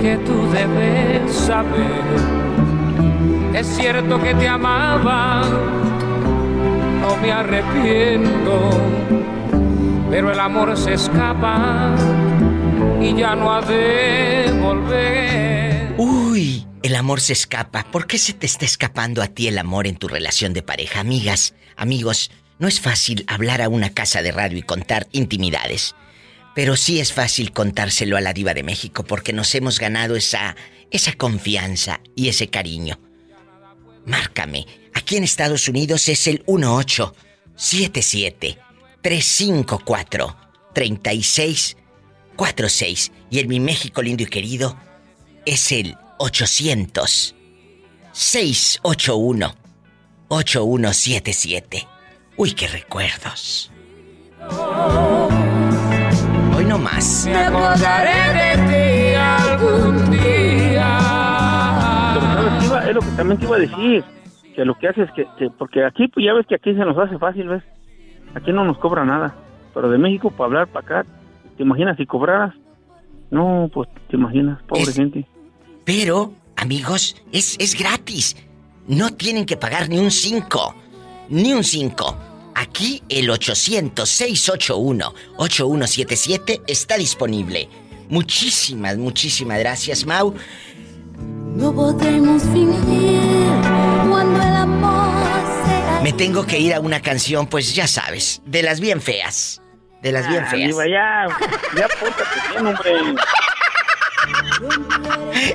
que tú debes saber. Es cierto que te amaba, no me arrepiento, pero el amor se escapa y ya no ha de volver. El amor se escapa. ¿Por qué se te está escapando a ti el amor en tu relación de pareja? Amigas, amigos, no es fácil hablar a una casa de radio y contar intimidades. Pero sí es fácil contárselo a la diva de México porque nos hemos ganado esa, esa confianza y ese cariño. Márcame. Aquí en Estados Unidos es el 1877 354 3646 y en mi México lindo y querido es el 800 681 8177. Uy, qué recuerdos. Hoy no más. Me acordaré de ti algún día. Es lo que también te iba a decir. Que lo que hace es que, que- porque aquí, pues ya ves que aquí se nos hace fácil, ¿ves? Aquí no nos cobra nada. Pero de México para hablar para acá, ¿te imaginas si cobraras? No, pues te imaginas, pobre Es- gente. Pero, amigos, es, es gratis. No tienen que pagar ni un 5. Ni un 5. Aquí el 800-681-8177 está disponible. Muchísimas, muchísimas gracias, Mau. No podemos fingir cuando el amor sea. Me tengo que ir a una canción, pues ya sabes, de las bien feas. De las bien Ah, feas. Ya, ya bien, hombre.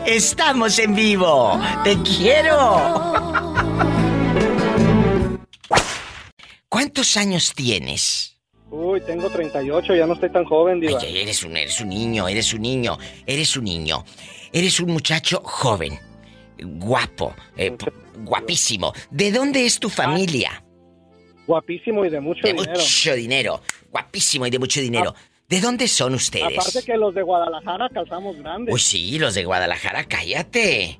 Estamos en vivo. Te quiero. ¿Cuántos años tienes? Uy, tengo 38, ya no estoy tan joven, Diva. Ay, eres un, eres un niño, eres un niño, eres un niño. Eres un muchacho joven, guapo, eh, guapísimo. ¿De dónde es tu familia? Guapísimo y de mucho De dinero. mucho dinero. Guapísimo y de mucho dinero. ¿De dónde son ustedes? Aparte que los de Guadalajara calzamos grandes. Uy, sí, los de Guadalajara, cállate.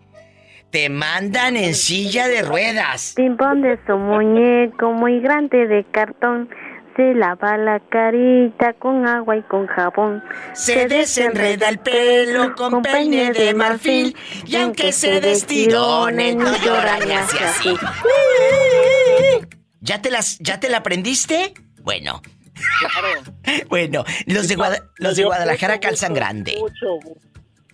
Te mandan en silla de ruedas. Timpón de su muñeco muy grande de cartón. Se lava la carita con agua y con jabón. Se desenreda el pelo con peine de marfil y aunque se destirone no llora ni hace así. ¿Ya te las ya te la aprendiste? Bueno. Bueno, los de, Guada- los de Guadalajara calzan grande. Mucho.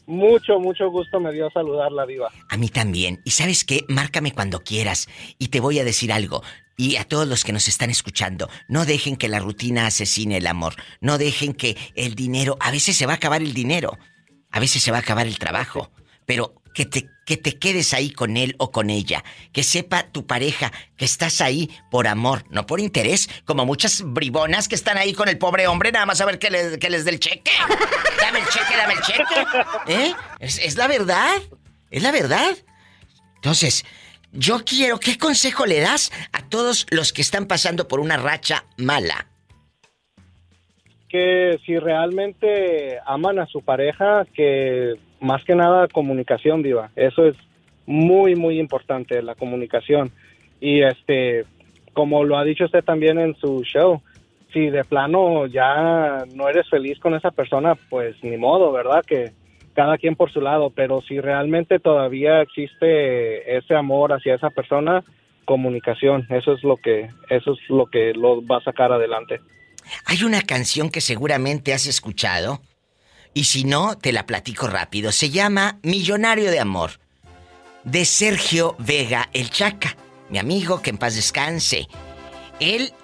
Mucho, mucho gusto me dio saludarla, Diva. A mí también. Y sabes qué, márcame cuando quieras. Y te voy a decir algo. Y a todos los que nos están escuchando, no dejen que la rutina asesine el amor. No dejen que el dinero, a veces se va a acabar el dinero. A veces se va a acabar el trabajo. Pero que te, que te quedes ahí con él o con ella. Que sepa tu pareja que estás ahí por amor, no por interés, como muchas bribonas que están ahí con el pobre hombre nada más a ver que, que les dé el cheque. Dame el cheque, dame el cheque. ¿Eh? Es, es la verdad. Es la verdad. Entonces, yo quiero, ¿qué consejo le das a todos los que están pasando por una racha mala? Que si realmente aman a su pareja, que más que nada comunicación, Diva. Eso es muy, muy importante, la comunicación. Y este, como lo ha dicho usted también en su show, si de plano ya no eres feliz con esa persona, pues ni modo, ¿verdad? Que cada quien por su lado, pero si realmente todavía existe ese amor hacia esa persona, comunicación, eso es lo que eso es lo que lo va a sacar adelante. Hay una canción que seguramente has escuchado, y si no, te la platico rápido. Se llama Millonario de Amor, de Sergio Vega el Chaca, mi amigo, que en paz descanse. Él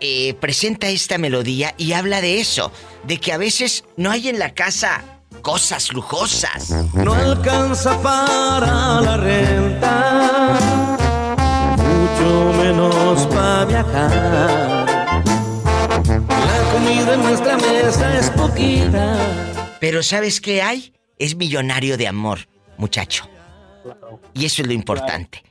eh, presenta esta melodía y habla de eso, de que a veces no hay en la casa cosas lujosas. No alcanza para la renta, mucho menos para viajar. Comida en nuestra mesa es poquita. Pero ¿sabes qué hay? Es millonario de amor, muchacho. Y eso es lo importante.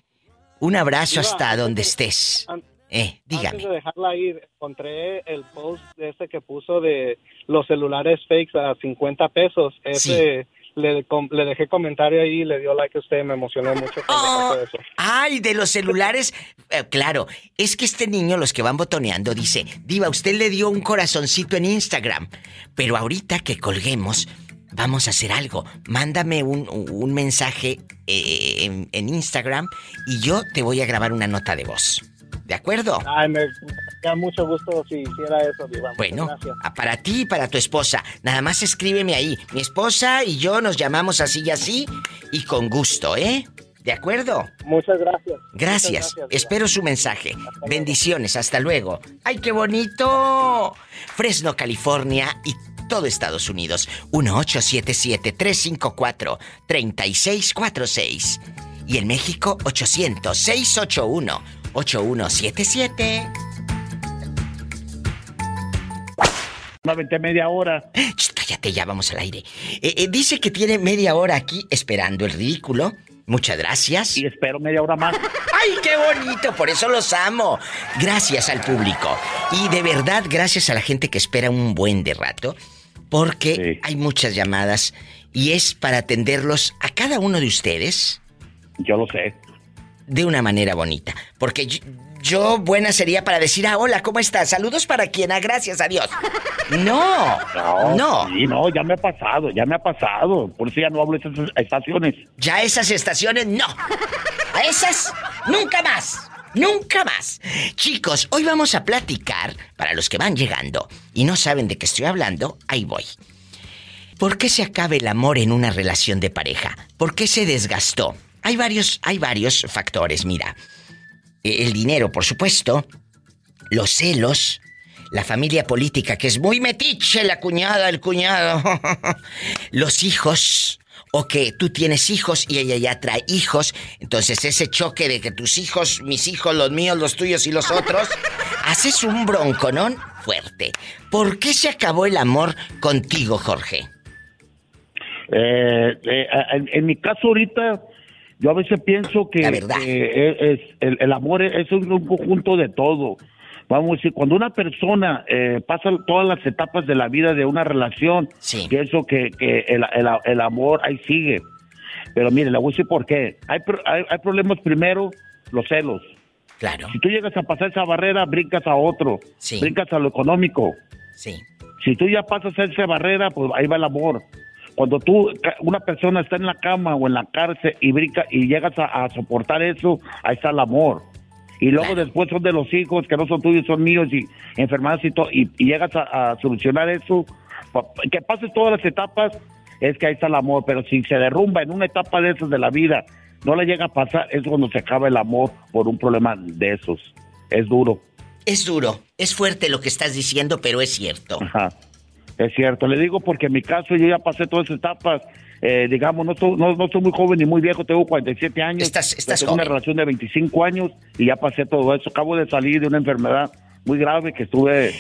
Un abrazo hasta donde de- estés. Eh, dígame. Antes de dejarla ir, encontré el post de ese que puso de los celulares fakes a 50 pesos. Ese le, dejé comentario ahí y le dio like a usted. Me emocionó mucho pasó eso. Ay, de los celulares. Eh, claro, es que este niño, los que van botoneando, dice, Diva, usted le dio un corazoncito en Instagram. Pero ahorita que colguemos, vamos a hacer algo. Mándame un, un mensaje eh, en, en Instagram y yo te voy a grabar una nota de voz. ¿De acuerdo? Ay, me da mucho gusto si hiciera eso, Diva. Bueno, gracias. a- para ti y para tu esposa. Nada más escríbeme ahí. Mi esposa y yo nos llamamos así y así y con gusto, ¿eh? ¿De acuerdo? Muchas gracias. Gracias. Muchas gracias, Espero su mensaje. Bendiciones. Hasta luego. ¡Ay, qué bonito! Fresno, California y todo Estados Unidos. 1877-354-3646. Y en México, 800-681-8177. Me aventé media hora. Cállate, ya vamos al aire. Eh, eh, dice que tiene media hora aquí esperando el ridículo. Muchas gracias. Y espero media hora más. ¡Ay, qué bonito! Por eso los amo. Gracias al público. Y de verdad, gracias a la gente que espera un buen de rato. Porque hay muchas llamadas y es para atenderlos a cada uno de ustedes. Yo lo sé. De una manera bonita. Porque yo, yo buena sería para decir, ah, hola, ¿cómo estás? Saludos para quien, ah, gracias a Dios. No, no. Sí, no, ya me ha pasado, ya me ha pasado. Por eso ya no hablo de esas estaciones. Ya esas estaciones no. A esas nunca más. Nunca más. Chicos, hoy vamos a platicar, para los que van llegando y no saben de qué estoy hablando, ahí voy. ¿Por qué se acaba el amor en una relación de pareja? ¿Por qué se desgastó? Hay varios, hay varios factores, mira. Eh, El dinero, por supuesto. Los celos. La familia política, que es muy metiche, la cuñada, el cuñado. Los hijos. O que tú tienes hijos y ella ya trae hijos. Entonces ese choque de que tus hijos, mis hijos, los míos, los tuyos y los otros, haces un bronconón fuerte. ¿Por qué se acabó el amor contigo, Jorge? Eh, eh, en, en mi caso ahorita, yo a veces pienso que, es, el, el amor es, es un conjunto de todo. Vamos a decir, cuando una persona eh, pasa todas las etapas de la vida de una relación, pienso que, que el, el- el amor ahí sigue. Pero mire, le voy a decir por qué. Hay, hay, hay problemas primero, los celos. Claro. Si tú llegas a pasar esa barrera, brincas a otro. Brincas a lo económico. Sí. Si tú ya pasas esa barrera, pues ahí va el amor. Cuando tú, una persona está en la cama o en la cárcel y brinca y llegas a, a soportar eso, ahí está el amor. Y luego después son de los hijos que no son tuyos, son míos y enfermedades y todo, y, y llegas a, a solucionar eso, que pases todas las etapas es que ahí está el amor, pero si se derrumba en una etapa de esas de la vida, no le llega a pasar, es cuando se acaba el amor por un problema de esos. Es duro. Es duro, es fuerte lo que estás diciendo, pero es cierto. Ajá. Es cierto, le digo porque en mi caso yo ya pasé todas esas etapas. Eh, digamos, no, estoy- no, no estoy muy joven ni muy viejo, tengo 47 años. Estás, estás tengo una relación de 25 años y ya pasé todo eso. Acabo de salir de una enfermedad muy grave que estuve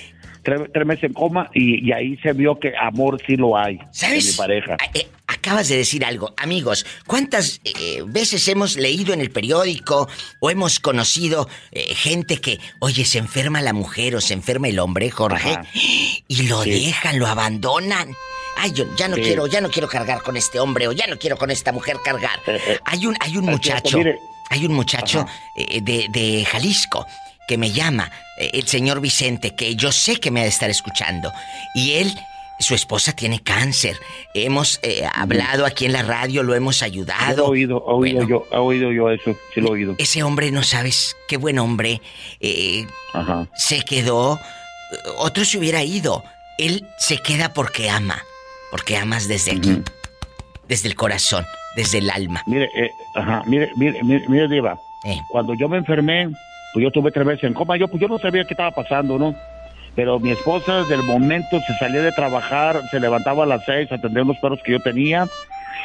tres, tres meses en coma y, y ahí se vio que amor sí lo hay ¿Sabes? en mi pareja. Eh, acabas de decir algo. Amigos, ¿cuántas eh, veces hemos leído en el periódico o hemos conocido eh, gente que, oye, se enferma la mujer o se enferma el hombre, Jorge, y lo dejan, lo abandonan? Ay, yo ya no Sí. quiero, ya no quiero cargar con este hombre o ya no quiero con esta mujer cargar. Hay un, hay un muchacho, hay un muchacho eh, de, de Jalisco que me llama, eh, el señor Vicente, que yo sé que me ha de estar escuchando. Y él, su esposa tiene cáncer. Hemos eh, hablado aquí en la radio, lo hemos He ayudado. oído, he oído yo, he oído yo eso, sí lo he oído. Ese hombre, no sabes qué buen hombre. eh, se quedó. Otro se hubiera ido. Él se queda porque ama. Porque amas desde aquí. Desde el corazón, desde el alma. Mire, eh, ajá, mire, mire, mire, mire, Diva. Eh. Cuando yo me enfermé, pues yo tuve tres veces en coma. Yo, pues yo no sabía qué estaba pasando, ¿no? Pero mi esposa, desde el momento se salía de trabajar, se levantaba a las seis a atender unos perros que yo tenía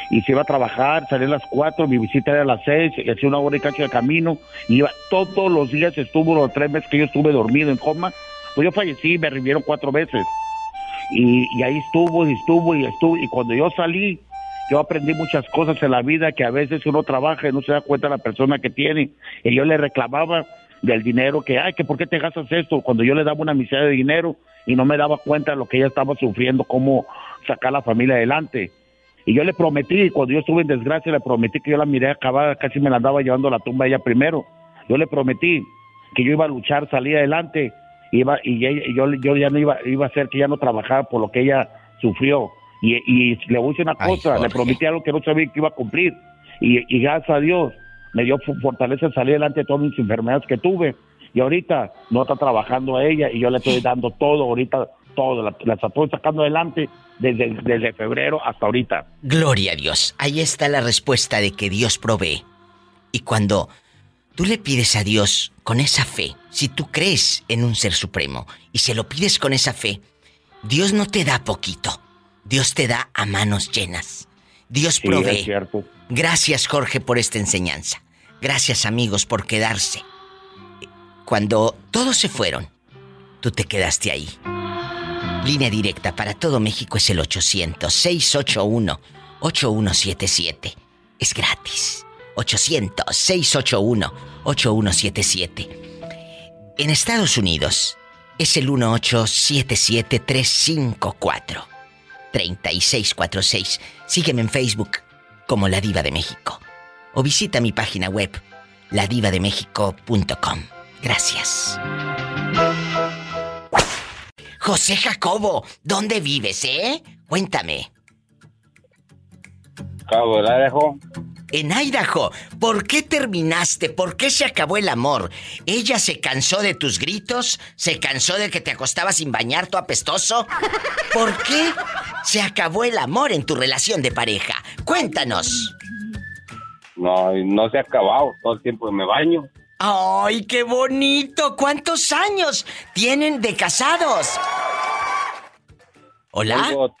y se iba a trabajar, salía a las cuatro, mi visita era a las seis, y hacía una hora y cacho de camino, y iba todos los días, estuvo los tres meses que yo estuve dormido en coma, pues yo fallecí, me revivieron cuatro veces. Y, y ahí estuvo, y estuvo, y estuvo, y cuando yo salí, yo aprendí muchas cosas en la vida que a veces uno trabaja y no se da cuenta de la persona que tiene. Y yo le reclamaba del dinero que, ay, que por qué te gastas esto, cuando yo le daba una miseria de dinero y no me daba cuenta de lo que ella estaba sufriendo, cómo sacar la familia adelante. Y yo le prometí, cuando yo estuve en desgracia, le prometí que yo la miré acabada, casi me la andaba llevando a la tumba ella primero. Yo le prometí que yo iba a luchar, salir adelante, iba, y, ella- yo, yo ya no iba, iba a hacer que ella no trabajara por lo que ella sufrió. Y, y le voy a decir una cosa, le prometí algo que no sabía que iba a cumplir. Y, y gracias a Dios me dio fortaleza salir adelante de todas mis enfermedades que tuve. Y ahorita no está trabajando a ella y yo le estoy dando todo, ahorita todo, la, la estoy sacando adelante desde, desde febrero hasta ahorita. Gloria a Dios. Ahí está la respuesta de que Dios provee. Y cuando tú le pides a Dios con esa fe, si tú crees en un ser supremo y se lo pides con esa fe, Dios no te da poquito. Dios te da a manos llenas. Dios Sí, provee. es cierto. Gracias Jorge por esta enseñanza. Gracias amigos por quedarse. Cuando todos se fueron, tú te quedaste ahí. Línea directa para todo México es el 800-681-8177. Es gratis. 800-681-8177. En Estados Unidos es el 1877-354-3646. Sígueme en Facebook como La Diva de México. O visita mi página web, ladivademéxico.com. Gracias. José Jacobo, ¿dónde vives, eh? Cuéntame. Cabo del Idaho. En Idaho, ¿por qué terminaste? ¿Por qué se acabó el amor? ¿Ella se cansó de tus gritos? ¿Se cansó de que te acostabas sin bañar tu apestoso? ¿Por qué se acabó el amor en tu relación de pareja? Cuéntanos. No, no se ha acabado. Todo el tiempo me baño. ¡Ay, qué bonito! ¿Cuántos años tienen de casados? ¿Hola? Tengo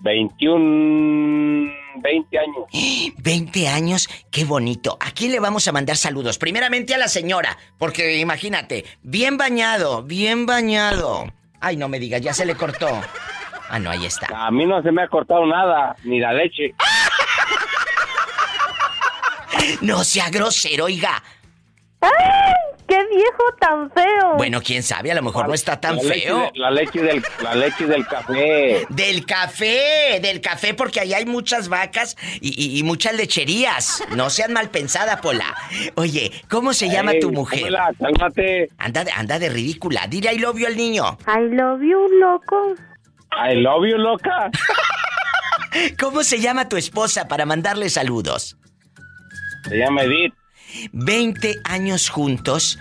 21, 20 años. 20 años, qué bonito. ¿A quién le vamos a mandar saludos? Primeramente a la señora, porque imagínate, bien bañado, bien bañado. Ay, no me digas, ya se le cortó. Ah, no, ahí está. A mí no se me ha cortado nada, ni la leche. No sea grosero, oiga. ¡Ay! ¡Qué viejo tan feo! Bueno, quién sabe, a lo mejor no está tan La leche feo. de- la leche del, la leche del café. Del café, del café, porque ahí hay muchas vacas y, y- y muchas lecherías. No sean mal pensada, Pola. Oye, ¿cómo se llama Ey, tu mujer? Pola, cálmate. Anda, de- anda de ridícula. Dile I love you al niño. I love you, loco. I love you, loca. ¿Cómo se llama tu esposa para mandarle saludos? Se llama Edith. 20 años juntos.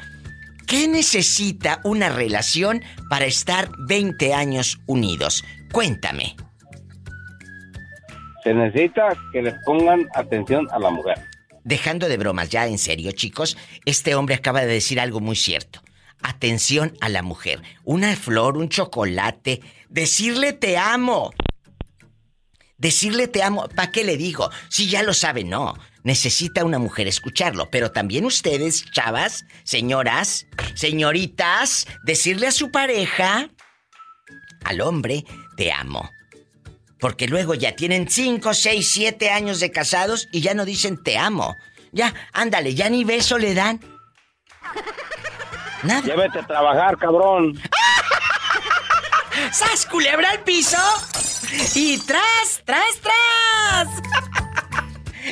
¿Qué necesita una relación para estar 20 años unidos? Cuéntame. Se necesita que le pongan atención a la mujer. Dejando de bromas, ya en serio, chicos, este hombre acaba de decir algo muy cierto. Atención a la mujer. Una flor, un chocolate. Decirle te amo. Decirle te amo. ¿Para qué le digo? Si ya lo sabe, no. Necesita una mujer escucharlo. Pero también ustedes, chavas, señoras, señoritas, decirle a su pareja, al hombre, te amo. Porque luego ya tienen 5, 6, 7 años de casados y ya no dicen te amo. Ya, ándale, ya ni beso le dan. Nada. Llévete a trabajar, cabrón. ¡Sas, culebra al piso! Y tras, tras, tras.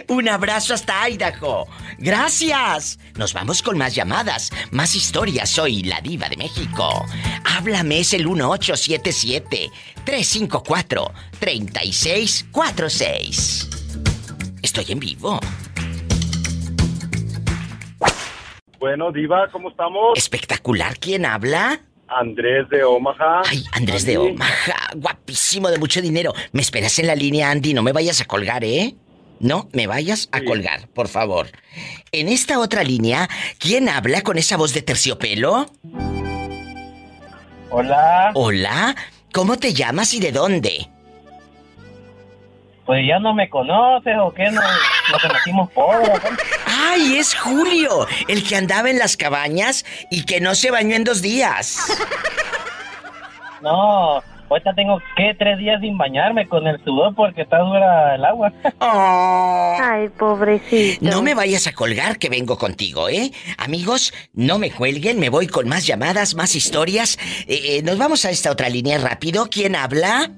Un abrazo hasta Idaho. Gracias. Nos vamos con más llamadas, más historias. Soy la diva de México. Háblame es el 1877-354-3646. Estoy en vivo. Bueno, diva, ¿cómo estamos? Espectacular. ¿Quién habla? Andrés de Omaha. Ay, Andrés de Omaha. Guapísimo, de mucho dinero. ¿Me esperas en la línea, Andy? No me vayas a colgar, ¿eh? No me vayas a colgar, por favor. En esta otra línea, ¿quién habla con esa voz de terciopelo? Hola. Hola. ¿Cómo te llamas y de dónde? Pues ya no me conoces o qué, no, nos conocimos pobres. ¡Ay, es Julio! El que andaba en las cabañas y que no se bañó en dos días. No, Ahorita tengo que tres días sin bañarme con el sudor porque está dura el agua. Ay, pobrecito. No me vayas a colgar que vengo contigo, ¿eh? Amigos, no me cuelguen, me voy con más llamadas, más historias. Eh, eh, nos vamos a esta otra línea rápido. ¿Quién habla?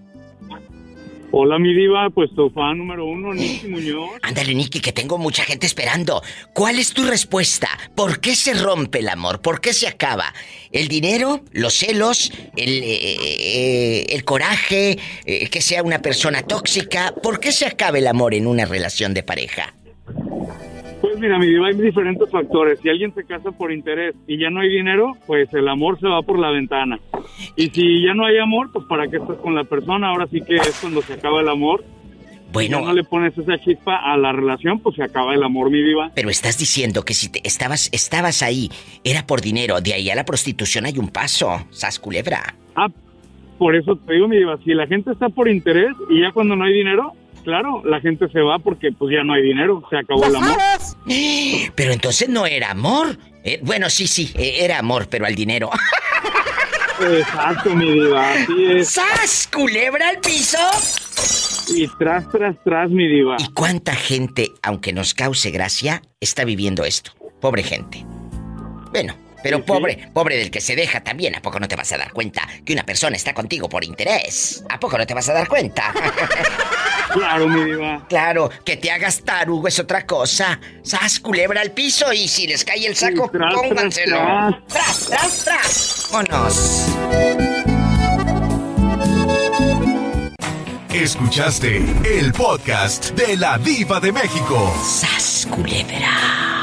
Hola, mi diva, pues tu fan número uno, Nicky Muñoz. Ándale, Nicky, que tengo mucha gente esperando. ¿Cuál es tu respuesta? ¿Por qué se rompe el amor? ¿Por qué se acaba? ¿El dinero? ¿Los celos? ¿El, eh, eh, el coraje? Eh, ¿Que sea una persona tóxica? ¿Por qué se acaba el amor en una relación de pareja? Mira, mi diva, hay diferentes factores. Si alguien se casa por interés y ya no hay dinero, pues el amor se va por la ventana. Y si ya no hay amor, pues para qué estás con la persona. Ahora sí que es cuando se acaba el amor. Bueno. Si no le pones esa chispa a la relación, pues se acaba el amor, mi diva. Pero estás diciendo que si te estabas, estabas ahí, era por dinero. De ahí a la prostitución hay un paso. Sas culebra. Ah, por eso te digo, mi diva, si la gente está por interés y ya cuando no hay dinero, claro, la gente se va porque pues ya no hay dinero, se acabó el amor. Pero entonces no era amor. Eh, bueno, sí, sí, eh, era amor, pero al dinero. Exacto, mi diva, así es. ¡Sas! ¿Culebra al piso? Y tras, tras, tras, mi diva. ¿Y cuánta gente, aunque nos cause gracia, está viviendo esto? Pobre gente. Bueno, pero pobre, pobre del que se deja también. ¿A poco no te vas a dar cuenta que una persona está contigo por interés? ¿A poco no te vas a dar cuenta? Claro, mi diva. Claro, que te hagas tarugo es otra cosa. Sas culebra al piso y si les cae el saco, Sí, tras, pónganselo. tras, Tras, tras, tras. Vámonos. Escuchaste el podcast de la Diva de México. ¡Sas, culebra!